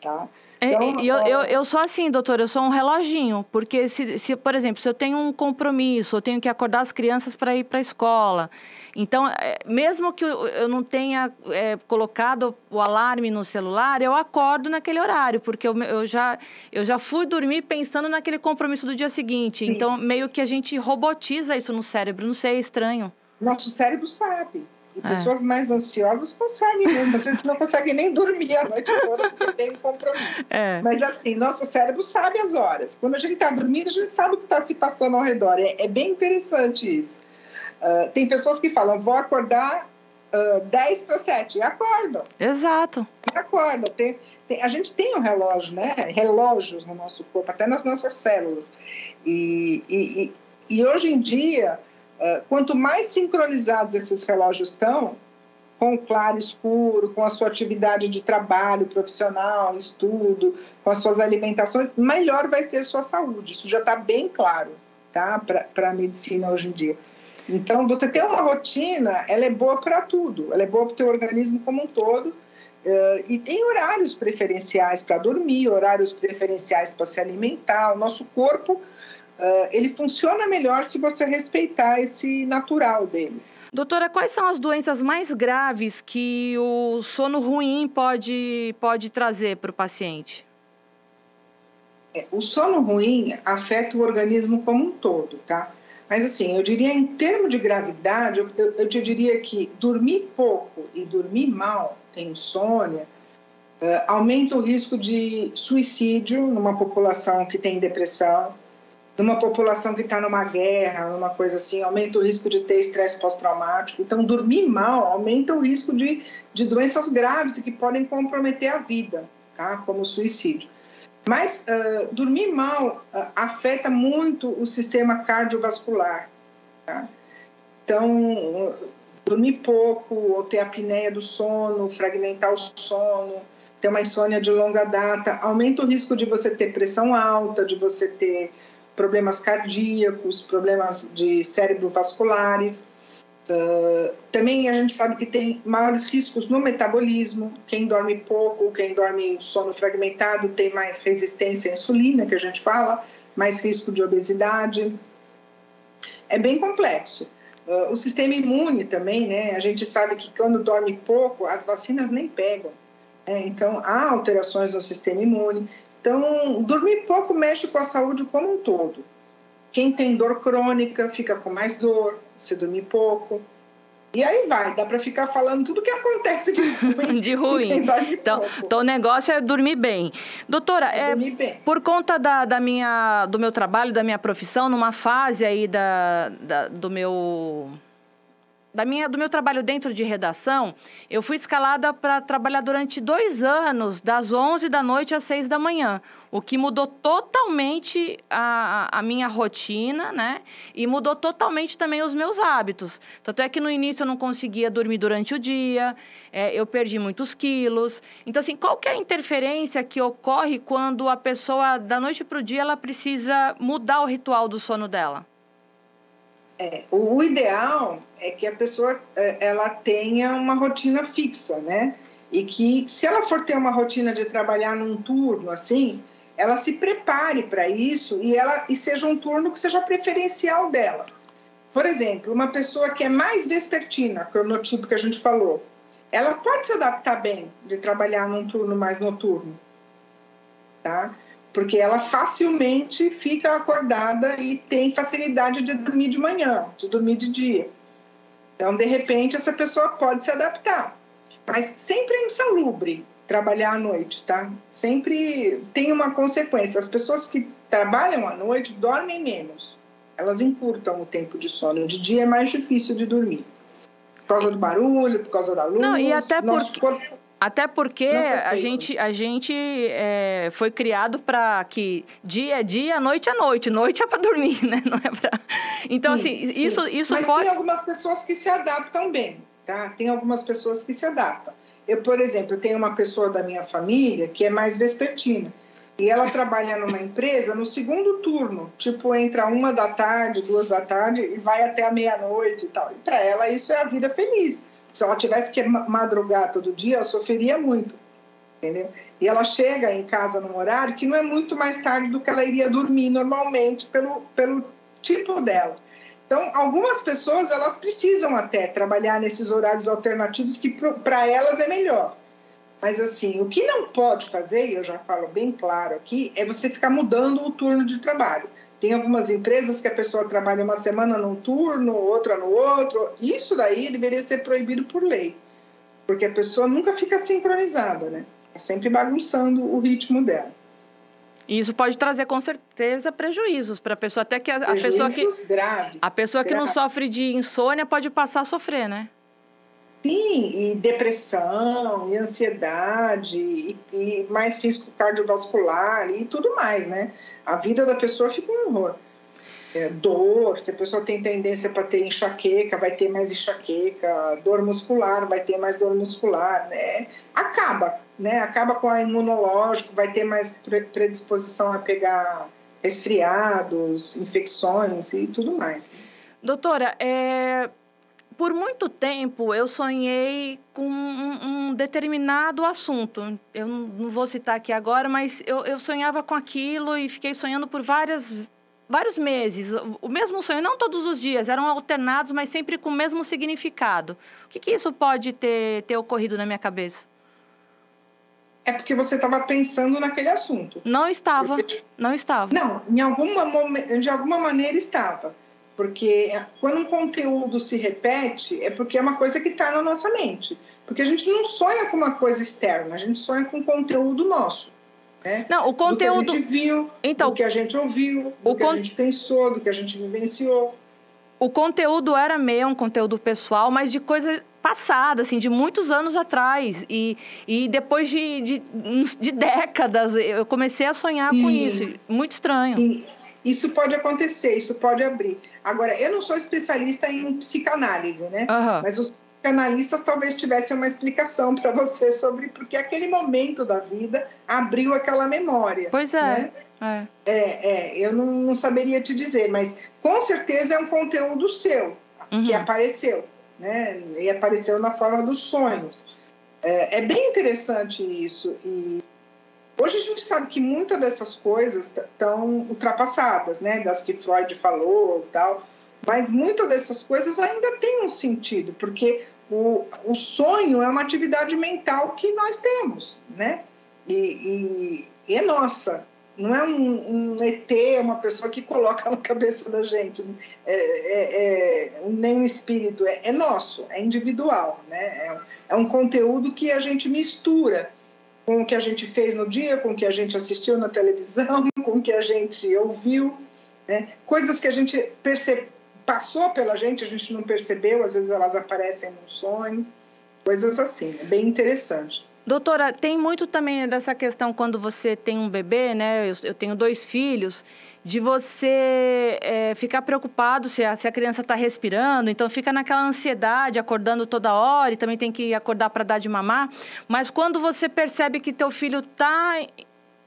S2: tá?
S1: É, então, eu, eu, eu sou assim, doutor, eu sou um reloginho, porque se, se, por exemplo, se eu tenho um compromisso, eu tenho que acordar as crianças para ir para a escola, então, é, mesmo que eu não tenha é, colocado o alarme no celular, eu acordo naquele horário, porque eu, eu, já, eu já fui dormir pensando naquele compromisso do dia seguinte. Sim. Então, meio que a gente robotiza isso no cérebro, não sei, é estranho.
S2: Nosso cérebro sabe. E é. pessoas mais ansiosas conseguem mesmo. Às vezes não conseguem nem dormir a noite toda porque tem um compromisso. É. Mas assim, nosso cérebro sabe as horas. Quando a gente está dormindo, a gente sabe o que está se passando ao redor. É, é bem interessante isso. Uh, tem pessoas que falam, vou acordar uh, 10 para 7. E acordam.
S1: Exato.
S2: E acordam. Tem, tem, a gente tem um relógio, né? Relógios no nosso corpo, até nas nossas células. E, e, e, e hoje em dia quanto mais sincronizados esses relógios estão, com o claro escuro, com a sua atividade de trabalho profissional, estudo, com as suas alimentações, melhor vai ser a sua saúde. Isso já está bem claro tá? para a medicina hoje em dia. Então, você ter uma rotina, ela é boa para tudo. Ela é boa para o teu organismo como um todo. Uh, e tem horários preferenciais para dormir, horários preferenciais para se alimentar. O nosso corpo uh, ele funciona melhor se você respeitar esse natural dele.
S1: Doutora, quais são as doenças mais graves que o sono ruim pode, pode trazer para o paciente?
S2: É, o sono ruim afeta o organismo como um todo, tá? Mas assim, eu diria em termos de gravidade, eu, eu, eu te diria que dormir pouco e dormir mal, tem insônia, uh, aumenta o risco de suicídio numa população que tem depressão, numa população que está numa guerra, numa coisa assim, aumenta o risco de ter estresse pós-traumático. Então, dormir mal aumenta o risco de, de doenças graves que podem comprometer a vida, tá? como o suicídio. Mas uh, dormir mal uh, afeta muito o sistema cardiovascular. Tá? Então, dormir pouco, ou ter apneia do sono, fragmentar o sono, ter uma insônia de longa data, aumenta o risco de você ter pressão alta, de você ter problemas cardíacos, problemas de cérebro vasculares. Uh, também a gente sabe que tem maiores riscos no metabolismo. Quem dorme pouco, quem dorme sono fragmentado, tem mais resistência à insulina, que a gente fala, mais risco de obesidade. É bem complexo. Uh, o sistema imune também, né? A gente sabe que quando dorme pouco, as vacinas nem pegam. Né? Então, há alterações no sistema imune. Então, dormir pouco mexe com a saúde como um todo. Quem tem dor crônica fica com mais dor se dormir pouco. E aí vai, dá para ficar falando tudo que acontece de ruim.
S1: de ruim. Então, então, o negócio é dormir bem. Doutora, é, é dormir bem. por conta da, da minha, do meu trabalho, da minha profissão, numa fase aí da, da do meu da minha, do meu trabalho dentro de redação, eu fui escalada para trabalhar durante dois anos, das 11 da noite às 6 da manhã, o que mudou totalmente a, a minha rotina, né? E mudou totalmente também os meus hábitos. Tanto é que no início eu não conseguia dormir durante o dia, é, eu perdi muitos quilos. Então, assim, qual que é a interferência que ocorre quando a pessoa, da noite para o dia, ela precisa mudar o ritual do sono dela?
S2: É, o ideal é que a pessoa é, ela tenha uma rotina fixa, né? E que se ela for ter uma rotina de trabalhar num turno assim, ela se prepare para isso e ela e seja um turno que seja preferencial dela. Por exemplo, uma pessoa que é mais vespertina, cronotipo que a gente falou, ela pode se adaptar bem de trabalhar num turno mais noturno, tá? Porque ela facilmente fica acordada e tem facilidade de dormir de manhã, de dormir de dia. Então, de repente, essa pessoa pode se adaptar. Mas sempre é insalubre trabalhar à noite, tá? Sempre tem uma consequência. As pessoas que trabalham à noite dormem menos. Elas encurtam o tempo de sono. De dia é mais difícil de dormir. Por causa do barulho, por causa da luz.
S1: Não, e até porque... Corpo até porque a gente, a gente é, foi criado para que dia é dia, noite é noite. Noite é para dormir, né? Não é pra... Então, sim, assim, sim. isso, isso
S2: Mas
S1: pode...
S2: tem algumas pessoas que se adaptam bem, tá? Tem algumas pessoas que se adaptam. Eu, por exemplo, tenho uma pessoa da minha família que é mais vespertina. E ela trabalha numa empresa no segundo turno, tipo, entra uma da tarde, duas da tarde e vai até a meia-noite e tal. E para ela isso é a vida feliz se ela tivesse que madrugar todo dia, ela sofreria muito, entendeu? E ela chega em casa num horário que não é muito mais tarde do que ela iria dormir normalmente pelo, pelo tipo dela. Então, algumas pessoas elas precisam até trabalhar nesses horários alternativos que para elas é melhor. Mas assim, o que não pode fazer, e eu já falo bem claro aqui, é você ficar mudando o turno de trabalho. Tem algumas empresas que a pessoa trabalha uma semana num turno, outra no outro. Isso daí deveria ser proibido por lei, porque a pessoa nunca fica sincronizada, né? É sempre bagunçando o ritmo dela.
S1: E isso pode trazer com certeza prejuízos para a pessoa, até que a, a pessoa que
S2: graves,
S1: a pessoa
S2: que
S1: não sofre de insônia pode passar a sofrer, né?
S2: Sim, e depressão, e ansiedade, e, e, mais risco cardiovascular e tudo mais, né? A vida da pessoa fica um horror. É, dor, se a pessoa tem tendência para ter enxaqueca, vai ter mais enxaqueca, dor muscular, vai ter mais dor muscular, né? Acaba, né? Acaba com a imunológico, vai ter mais predisposição a pegar resfriados, infecções e tudo mais.
S1: Doutora, é, por muito tempo eu sonhei com um, um determinado assunto. Eu não, vou citar aqui agora, mas eu, eu sonhava com aquilo e fiquei sonhando por várias, vários meses. O mesmo sonho, não todos os dias, eram alternados, mas sempre com o mesmo significado. O que, que isso pode ter, ter ocorrido na minha cabeça?
S2: É porque você estava pensando naquele assunto.
S1: Não estava, porque... não estava.
S2: Não, em alguma, de alguma maneira estava porque quando um conteúdo se repete, é porque é uma coisa que está na nossa mente. Porque a gente não sonha com uma coisa externa, a gente sonha com conteúdo nosso. Né?
S1: Não, o conteúdo.
S2: Do que a gente viu, então, do que a gente ouviu, do que con... a gente pensou, do que a gente vivenciou.
S1: O conteúdo era meu, um conteúdo pessoal, mas de coisa passada, assim, de muitos anos atrás. E, e depois de, de, de décadas, eu comecei a sonhar Sim. com isso. Muito estranho. Sim.
S2: Isso pode acontecer, isso pode abrir. Agora, eu não sou especialista em psicanálise, né? Uhum. Mas os psicanalistas talvez tivessem uma explicação para você sobre porque aquele momento da vida abriu aquela memória.
S1: Pois é. Né? É.
S2: é, é eu não, não, saberia te dizer, mas com certeza é um conteúdo seu uhum. que apareceu, né? E apareceu na forma dos sonhos. É, é bem interessante isso e Hoje a gente sabe que muitas dessas coisas estão ultrapassadas, né? Das que Freud falou tal. Mas muitas dessas coisas ainda têm um sentido, porque o, o sonho é uma atividade mental que nós temos, né? E, e, e é nossa. Não é um, um, ET, uma pessoa que coloca na cabeça da gente, é, é, é nem um espírito, é, é, nosso, é individual, né? É, é um conteúdo que a gente mistura com o que a gente fez no dia, com o que a gente assistiu na televisão, com o que a gente ouviu, né? coisas que a gente percebe, passou pela gente, a gente não percebeu, às vezes elas aparecem num sonho, coisas assim, é bem interessante.
S1: Doutora, tem muito também dessa questão quando você tem um bebê, né? Eu, eu tenho dois filhos, de você é, ficar preocupado se a, se a criança está respirando, então fica naquela ansiedade, acordando toda hora e também tem que acordar para dar de mamar. Mas quando você percebe que teu filho está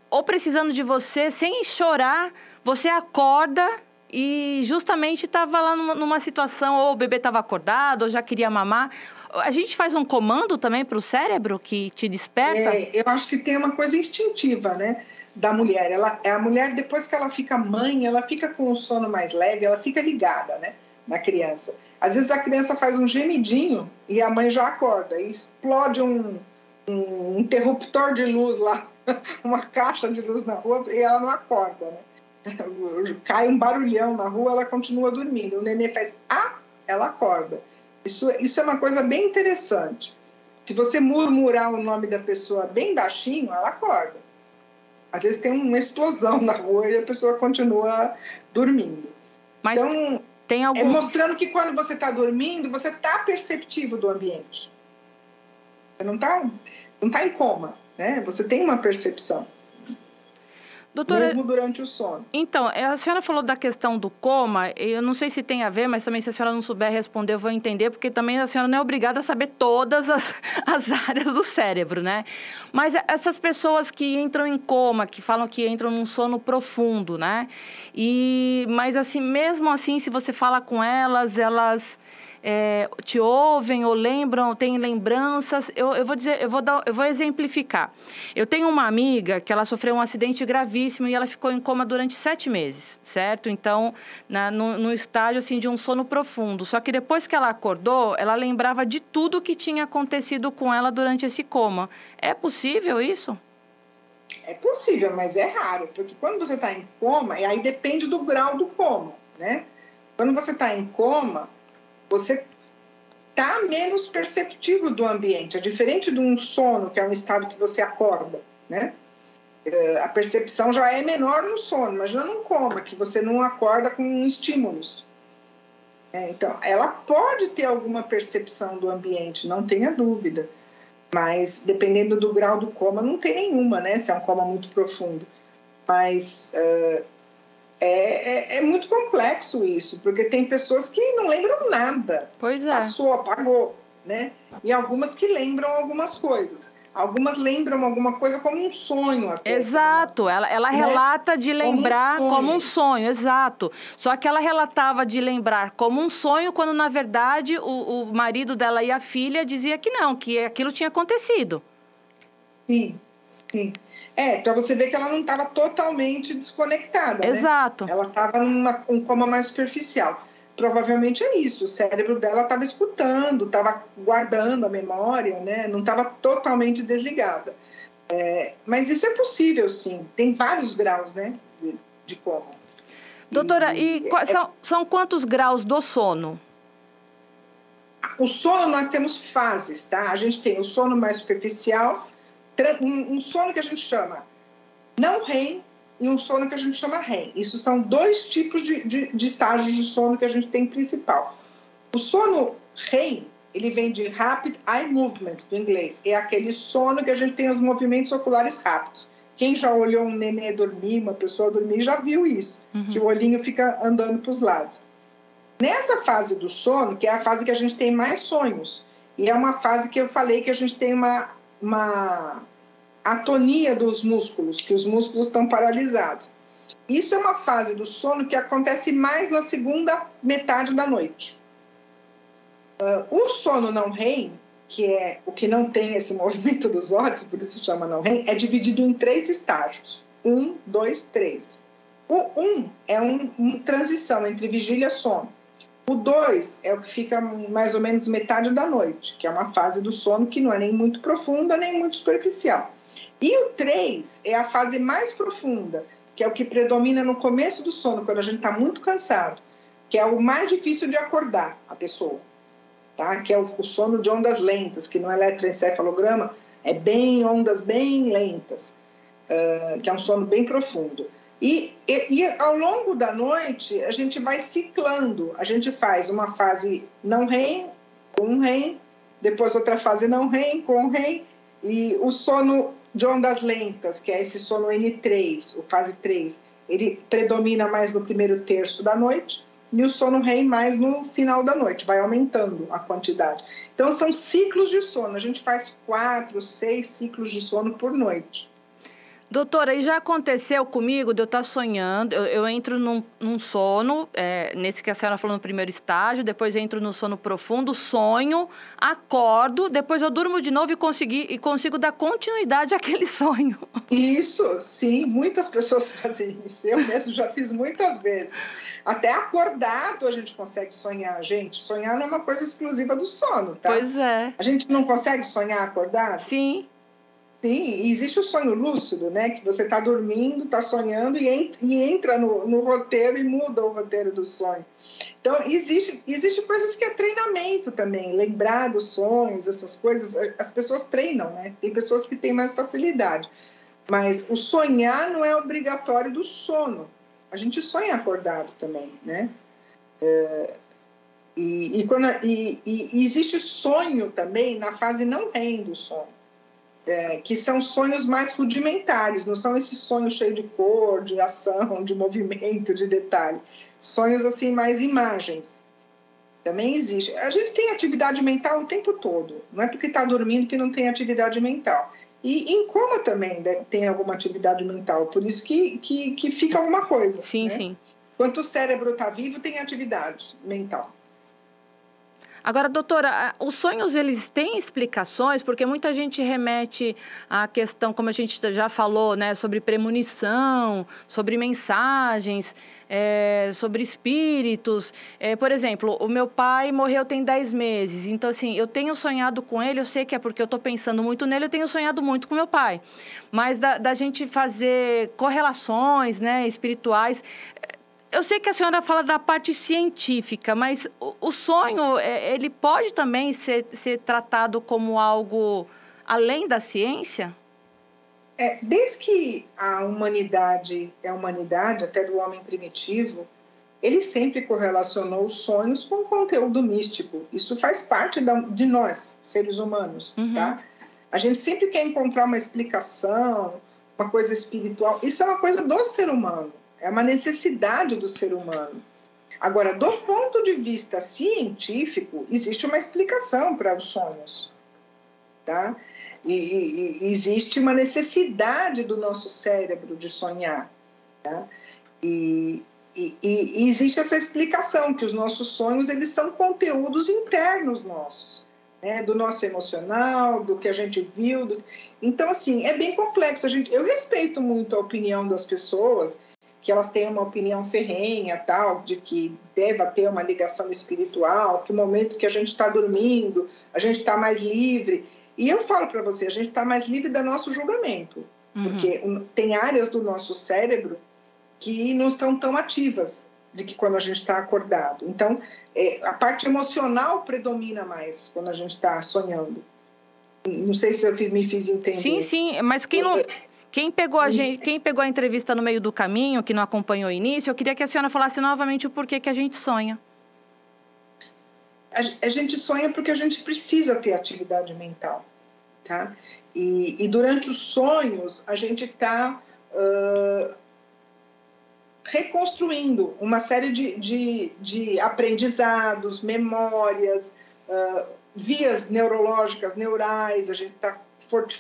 S1: ou precisando de você, sem chorar, você acorda e justamente estava lá numa, situação, ou o bebê estava acordado, ou já queria mamar. A gente faz um comando também para o cérebro que te desperta?
S2: É, eu acho que tem uma coisa instintiva, né? Da mulher. Ela, é a mulher, depois que ela fica mãe, ela fica com o sono mais leve, ela fica ligada, né? Na criança. Às vezes a criança faz um gemidinho e a mãe já acorda e explode um, um interruptor de luz lá, uma caixa de luz na rua e ela não acorda, né? cai um barulhão na rua, ela continua dormindo. O nenê faz ah, ela acorda. Isso, isso é uma coisa bem interessante. Se você murmurar o nome da pessoa bem baixinho, ela acorda. Às vezes tem uma explosão na rua e a pessoa continua dormindo.
S1: Mas então, tem algum...
S2: é mostrando que quando você está dormindo, você está perceptivo do ambiente. Você não está não tá em coma, né? Você tem uma percepção. Doutora, mesmo durante o sono.
S1: Então, é, a senhora falou da questão do coma, eu não sei se tem a ver, mas também se a senhora não souber responder, eu vou entender, porque também a senhora não é obrigada a saber todas as, as áreas do cérebro, né? Mas essas pessoas que entram em coma, que falam que entram num sono profundo, né? E, mas assim, mesmo assim, se você fala com elas, elas é, te ouvem ou lembram, têm lembranças. Eu, eu vou dizer, eu vou dar, eu vou exemplificar. Eu tenho uma amiga que ela sofreu um acidente gravíssimo e ela ficou em coma durante sete meses, certo? Então, na, no, no estágio assim de um sono profundo. Só que depois que ela acordou, ela lembrava de tudo que tinha acontecido com ela durante esse coma. É possível isso?
S2: É possível, mas é raro, porque quando você está em coma, e aí depende do grau do coma, né? Quando você está em coma, você está menos perceptível do ambiente. É diferente de um sono, que é um estado que você acorda, né? É, a percepção já é menor no sono, mas já não coma, que você não acorda com estímulos. É, então, ela pode ter alguma percepção do ambiente, não tenha dúvida. Mas, dependendo do grau do coma, não tem nenhuma, né? Se é um coma muito profundo. Mas uh, é, é, é, muito complexo isso, porque tem pessoas que não lembram nada.
S1: Pois é.
S2: Passou, apagou, né? E algumas que lembram algumas coisas. Algumas lembram alguma coisa como um sonho. Até,
S1: exato, ela, ela né? relata de lembrar como um, como um, sonho, exato. Só que ela relatava de lembrar como um sonho, quando na verdade o, o marido dela e a filha dizia que não, que aquilo tinha acontecido.
S2: Sim, sim. É, para você ver que ela não estava totalmente desconectada. Né?
S1: Exato.
S2: Né? Ela estava numa um coma mais superficial. Provavelmente é isso. O cérebro dela estava escutando, estava guardando a memória, né? Não estava totalmente desligada. É, mas isso é possível, sim. Tem vários graus, né, de, de coma.
S1: Doutora, e, e é, são, são quantos graus do sono?
S2: O sono nós temos fases, tá? A gente tem o sono mais superficial, um, sono que a gente chama não REM e um sono que a gente chama REM. Isso são dois tipos de, de, de estágios de sono que a gente tem principal. O sono REM, ele vem de Rapid Eye Movement, do inglês. É aquele sono que a gente tem os movimentos oculares rápidos. Quem já olhou um nenê dormir, uma pessoa dormir, já viu isso, uhum. que o olhinho fica andando para os lados. Nessa fase do sono, que é a fase que a gente tem mais sonhos, e é uma fase que eu falei que a gente tem uma, uma atonia dos músculos, que os músculos estão paralisados. Isso é uma fase do sono que acontece mais na segunda metade da noite. Uh, o sono não REM, que é o que não tem esse movimento dos olhos, por isso se chama não REM, é dividido em três estágios: um, dois, três. O um é uma um transição entre vigília e sono. O dois é o que fica mais ou menos metade da noite, que é uma fase do sono que não é nem muito profunda nem muito superficial. E o três é a fase mais profunda, que é o que predomina no começo do sono, quando a gente está muito cansado, que é o mais difícil de acordar a pessoa tá? que é o, sono de ondas lentas, que no eletroencefalograma é bem ondas bem lentas, que é um sono bem profundo. E, e, e, ao longo da noite a gente vai ciclando, a gente faz uma fase não REM com REM, depois outra fase não REM com REM, e o sono de ondas lentas, que é esse sono N3, o fase 3, ele predomina mais no primeiro terço da noite, e o sono REM mais no final da noite, vai aumentando a quantidade. Então, são ciclos de sono. A gente faz quatro, seis ciclos de sono por noite.
S1: Doutora, e já aconteceu comigo de eu estar sonhando, eu, eu entro num, num sono, é, nesse que a senhora falou no primeiro estágio, depois entro no sono profundo, sonho, acordo, depois eu durmo de novo e, consegui, e consigo dar continuidade àquele sonho.
S2: Isso, sim, muitas pessoas fazem isso, eu mesmo já fiz muitas vezes. Até acordado a gente consegue sonhar, gente. Sonhar não é uma coisa exclusiva do sono, tá?
S1: Pois é.
S2: A gente não consegue sonhar acordado?
S1: Sim.
S2: Sim, existe o sonho lúcido, né? Que você está dormindo, está sonhando e entra, no, no, roteiro e muda o roteiro do sonho. Então, existe, existe coisas que é treinamento também, lembrar dos sonhos, essas coisas. As pessoas treinam, né? Tem pessoas que têm mais facilidade. Mas o sonhar não é obrigatório do sono. A gente sonha acordado também, né? É, e, e, quando, e, e existe sonho também na fase não REM do sono é, que são sonhos mais rudimentares, não são esses sonhos cheios de cor, de ação, de movimento, de detalhe. Sonhos assim, mais imagens. Também existe. A gente tem atividade mental o tempo todo, não é porque está dormindo que não tem atividade mental. E em coma também tem alguma atividade mental, por isso que, que, que fica alguma coisa.
S1: Sim,
S2: né?
S1: sim.
S2: Enquanto o cérebro está vivo, tem atividade mental.
S1: Agora, doutora, os sonhos eles têm explicações, porque muita gente remete à questão, como a gente já falou, né, sobre premonição, sobre mensagens, é, sobre espíritos. É, por exemplo, o meu pai morreu tem 10 meses, então assim, eu tenho sonhado com ele, eu sei que é porque eu estou pensando muito nele, eu tenho sonhado muito com meu pai. Mas da, da gente fazer correlações né, espirituais, eu sei que a senhora fala da parte científica, mas o, o sonho, é, ele pode também ser, ser tratado como algo além da ciência?
S2: É, desde que a humanidade é a humanidade, até do homem primitivo, ele sempre correlacionou os sonhos com o conteúdo místico. Isso faz parte da, de nós, seres humanos, uhum. tá? A gente sempre quer encontrar uma explicação, uma coisa espiritual. Isso é uma coisa do ser humano. É uma necessidade do ser humano. Agora, do ponto de vista científico, existe uma explicação para os sonhos, tá? E, e, e, existe uma necessidade do nosso cérebro de sonhar, tá? E, e, existe essa explicação que os nossos sonhos eles são conteúdos internos nossos, né? Do nosso emocional, do que a gente viu. Do... Então, assim, é bem complexo. A gente, eu respeito muito a opinião das pessoas que elas têm uma opinião ferrenha, tal, de que deva ter uma ligação espiritual, que o momento que a gente está dormindo, a gente está mais livre. E eu falo para você, a gente está mais livre do nosso julgamento, uhum. porque tem áreas do nosso cérebro que não estão tão ativas de que quando a gente está acordado. Então, é, a parte emocional predomina mais quando a gente está sonhando. Não sei se eu me fiz entender.
S1: Sim, sim, mas quem não, Quem pegou, a gente, quem pegou a entrevista no meio do caminho, que não acompanhou o início, eu queria que a senhora falasse novamente o porquê que a gente sonha.
S2: A, a gente sonha porque a gente precisa ter atividade mental, tá? E, e durante os sonhos, a gente está uh, reconstruindo uma série de, de, de aprendizados, memórias, uh, vias neurológicas, neurais, a gente está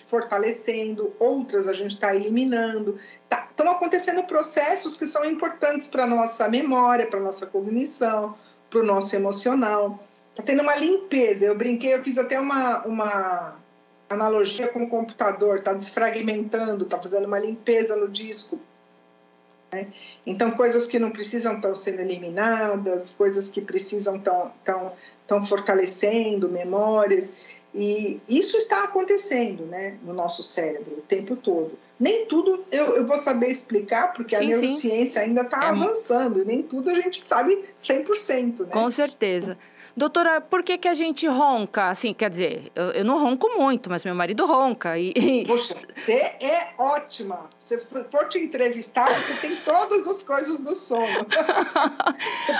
S2: fortalecendo, outras a gente está eliminando. Tá, estão acontecendo processos que são importantes para a nossa memória, para a nossa cognição, para o nosso emocional. Está tendo uma limpeza. Eu brinquei, eu fiz até uma, uma analogia com o computador, está desfragmentando, está fazendo uma limpeza no disco. Né? Então, coisas que não precisam estar sendo eliminadas, coisas que precisam estão tão, tão fortalecendo, memórias. E isso está acontecendo né, no nosso cérebro o tempo todo. Nem tudo eu, eu vou saber explicar, porque sim, a neurociência sim. ainda está é. avançando, e nem tudo a gente sabe 100%. Né?
S1: Com certeza. Doutora, por que, que a gente ronca? Assim, quer dizer, eu, eu não ronco muito, mas meu marido ronca. E.
S2: Poxa, você é ótima. Se for te entrevistar, você tem todas as coisas do sono.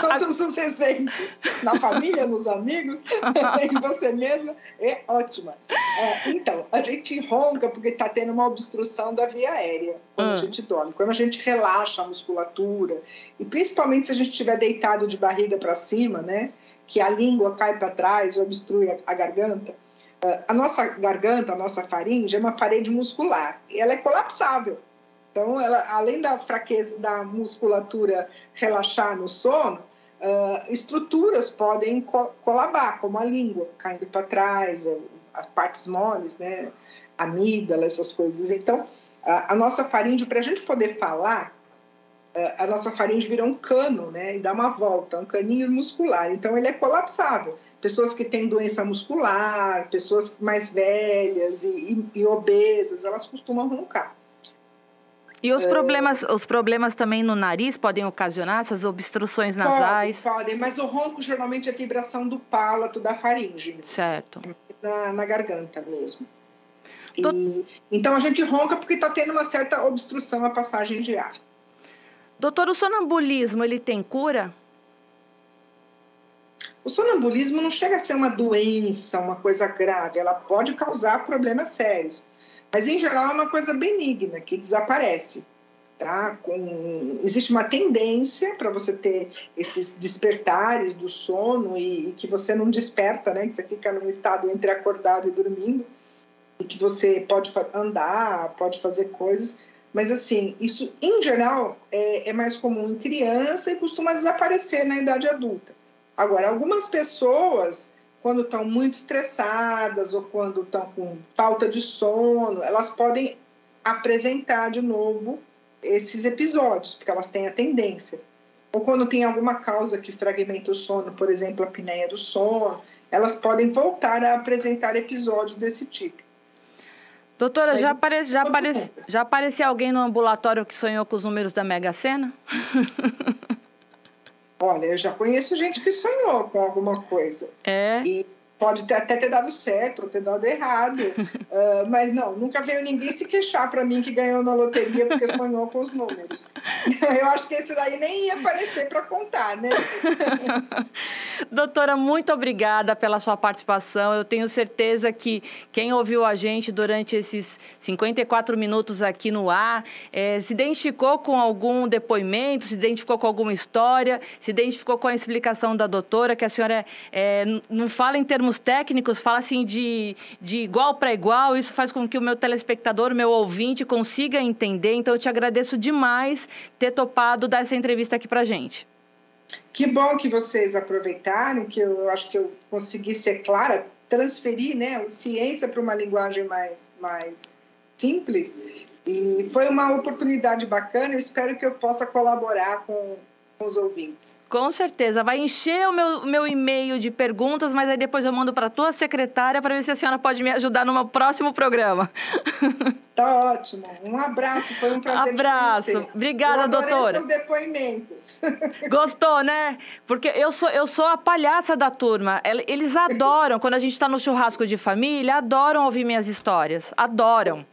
S2: Todos os exemplos. Na família, nos amigos, em você mesma, é ótima. É, então, a gente ronca porque está tendo uma obstrução da via aérea quando a ah. gente dorme. Quando a gente relaxa a musculatura, e principalmente se a gente estiver deitado de barriga para cima, né? Que a língua cai para trás, obstrui a, a garganta. Uh, a nossa garganta, a nossa faringe é uma parede muscular e ela é colapsável. Então, ela, além da fraqueza da musculatura relaxar no sono, uh, estruturas podem co colabar, como a língua caindo para trás, as partes moles, né? amígdala, essas coisas. Então, a, a nossa faringe, para a gente poder falar, a nossa faringe vira um cano, né? E dá uma volta, um caninho muscular. Então ele é colapsável. Pessoas que têm doença muscular, pessoas mais velhas e, e, e obesas, elas costumam roncar.
S1: E os problemas, é... os problemas também no nariz podem ocasionar essas obstruções nasais?
S2: Podem, podem, mas o ronco geralmente é vibração do palato, da faringe.
S1: Certo.
S2: Na, na garganta mesmo. E, então a gente ronca porque está tendo uma certa obstrução à passagem de ar.
S1: Doutor, o sonambulismo, ele tem cura?
S2: O sonambulismo não chega a ser uma doença, uma coisa grave. Ela pode causar problemas sérios. Mas, em geral, é uma coisa benigna, que desaparece. Tá? Com... Existe uma tendência para você ter esses despertares do sono e, e, que você não desperta, né? que você fica num estado entre acordado e dormindo, e que você pode andar, pode fazer coisas, mas, assim, isso, em geral, é, é mais comum em criança e costuma desaparecer na idade adulta. Agora, algumas pessoas, quando estão muito estressadas ou quando estão com falta de sono, elas podem apresentar de novo esses episódios, porque elas têm a tendência. Ou quando tem alguma causa que fragmenta o sono, por exemplo, a apneia do sono, elas podem voltar a apresentar episódios desse tipo.
S1: Doutora, Mas já, apare, já, já apareceu alguém no ambulatório que sonhou com os números da Mega Sena?
S2: Olha, eu já conheço gente que sonhou com alguma coisa.
S1: É.
S2: E Pode ter, até ter dado certo ou ter dado errado, uh, mas não, nunca veio ninguém se queixar para mim que ganhou na loteria porque sonhou com os números. Eu acho que esse daí nem ia aparecer para contar, né?
S1: Doutora, muito obrigada pela sua participação. Eu tenho certeza que quem ouviu a gente durante esses 54 minutos aqui no ar é, se identificou com algum depoimento, se identificou com alguma história, se identificou com a explicação da doutora, que a senhora é, não fala em termos termos técnicos, fala assim de, de igual para igual, isso faz com que o meu telespectador, o meu ouvinte, consiga entender. Então, eu te agradeço demais ter topado dar essa entrevista aqui para gente.
S2: Que bom que vocês aproveitaram, que eu acho que eu consegui ser clara, transferir né, ciência para uma linguagem mais, mais simples. E foi uma oportunidade bacana, eu espero que eu possa colaborar com, com os ouvintes.
S1: Com certeza. Vai encher o meu, meu e-mail de perguntas, mas aí depois eu mando para a tua secretária para ver se a senhora pode me ajudar no próximo programa.
S2: Tá ótimo. Um abraço, foi um prazer
S1: Abraço. Obrigada, eu doutora.
S2: seus depoimentos.
S1: Gostou, né? Porque eu sou, eu sou a palhaça da turma. Eles adoram, quando a gente está no churrasco de família, adoram ouvir minhas histórias. Adoram.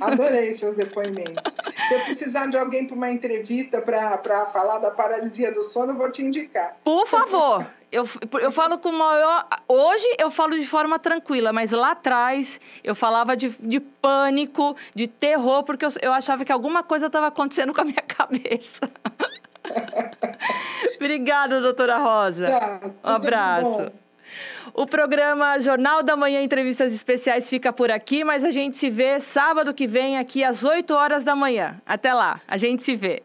S2: Adorei seus depoimentos. Se eu precisar de alguém para uma entrevista para falar da paralisia do sono, vou te indicar.
S1: Por favor. Eu, eu falo com o maior. Hoje eu falo de forma tranquila, mas lá atrás eu falava de, de pânico, de terror, porque eu, eu achava que alguma coisa estava acontecendo com a minha cabeça. Obrigada, doutora Rosa.
S2: Tá,
S1: um abraço. O programa Jornal da Manhã Entrevistas Especiais fica por aqui, mas a gente se vê sábado que vem aqui às 8 horas da manhã. Até lá, a gente se vê.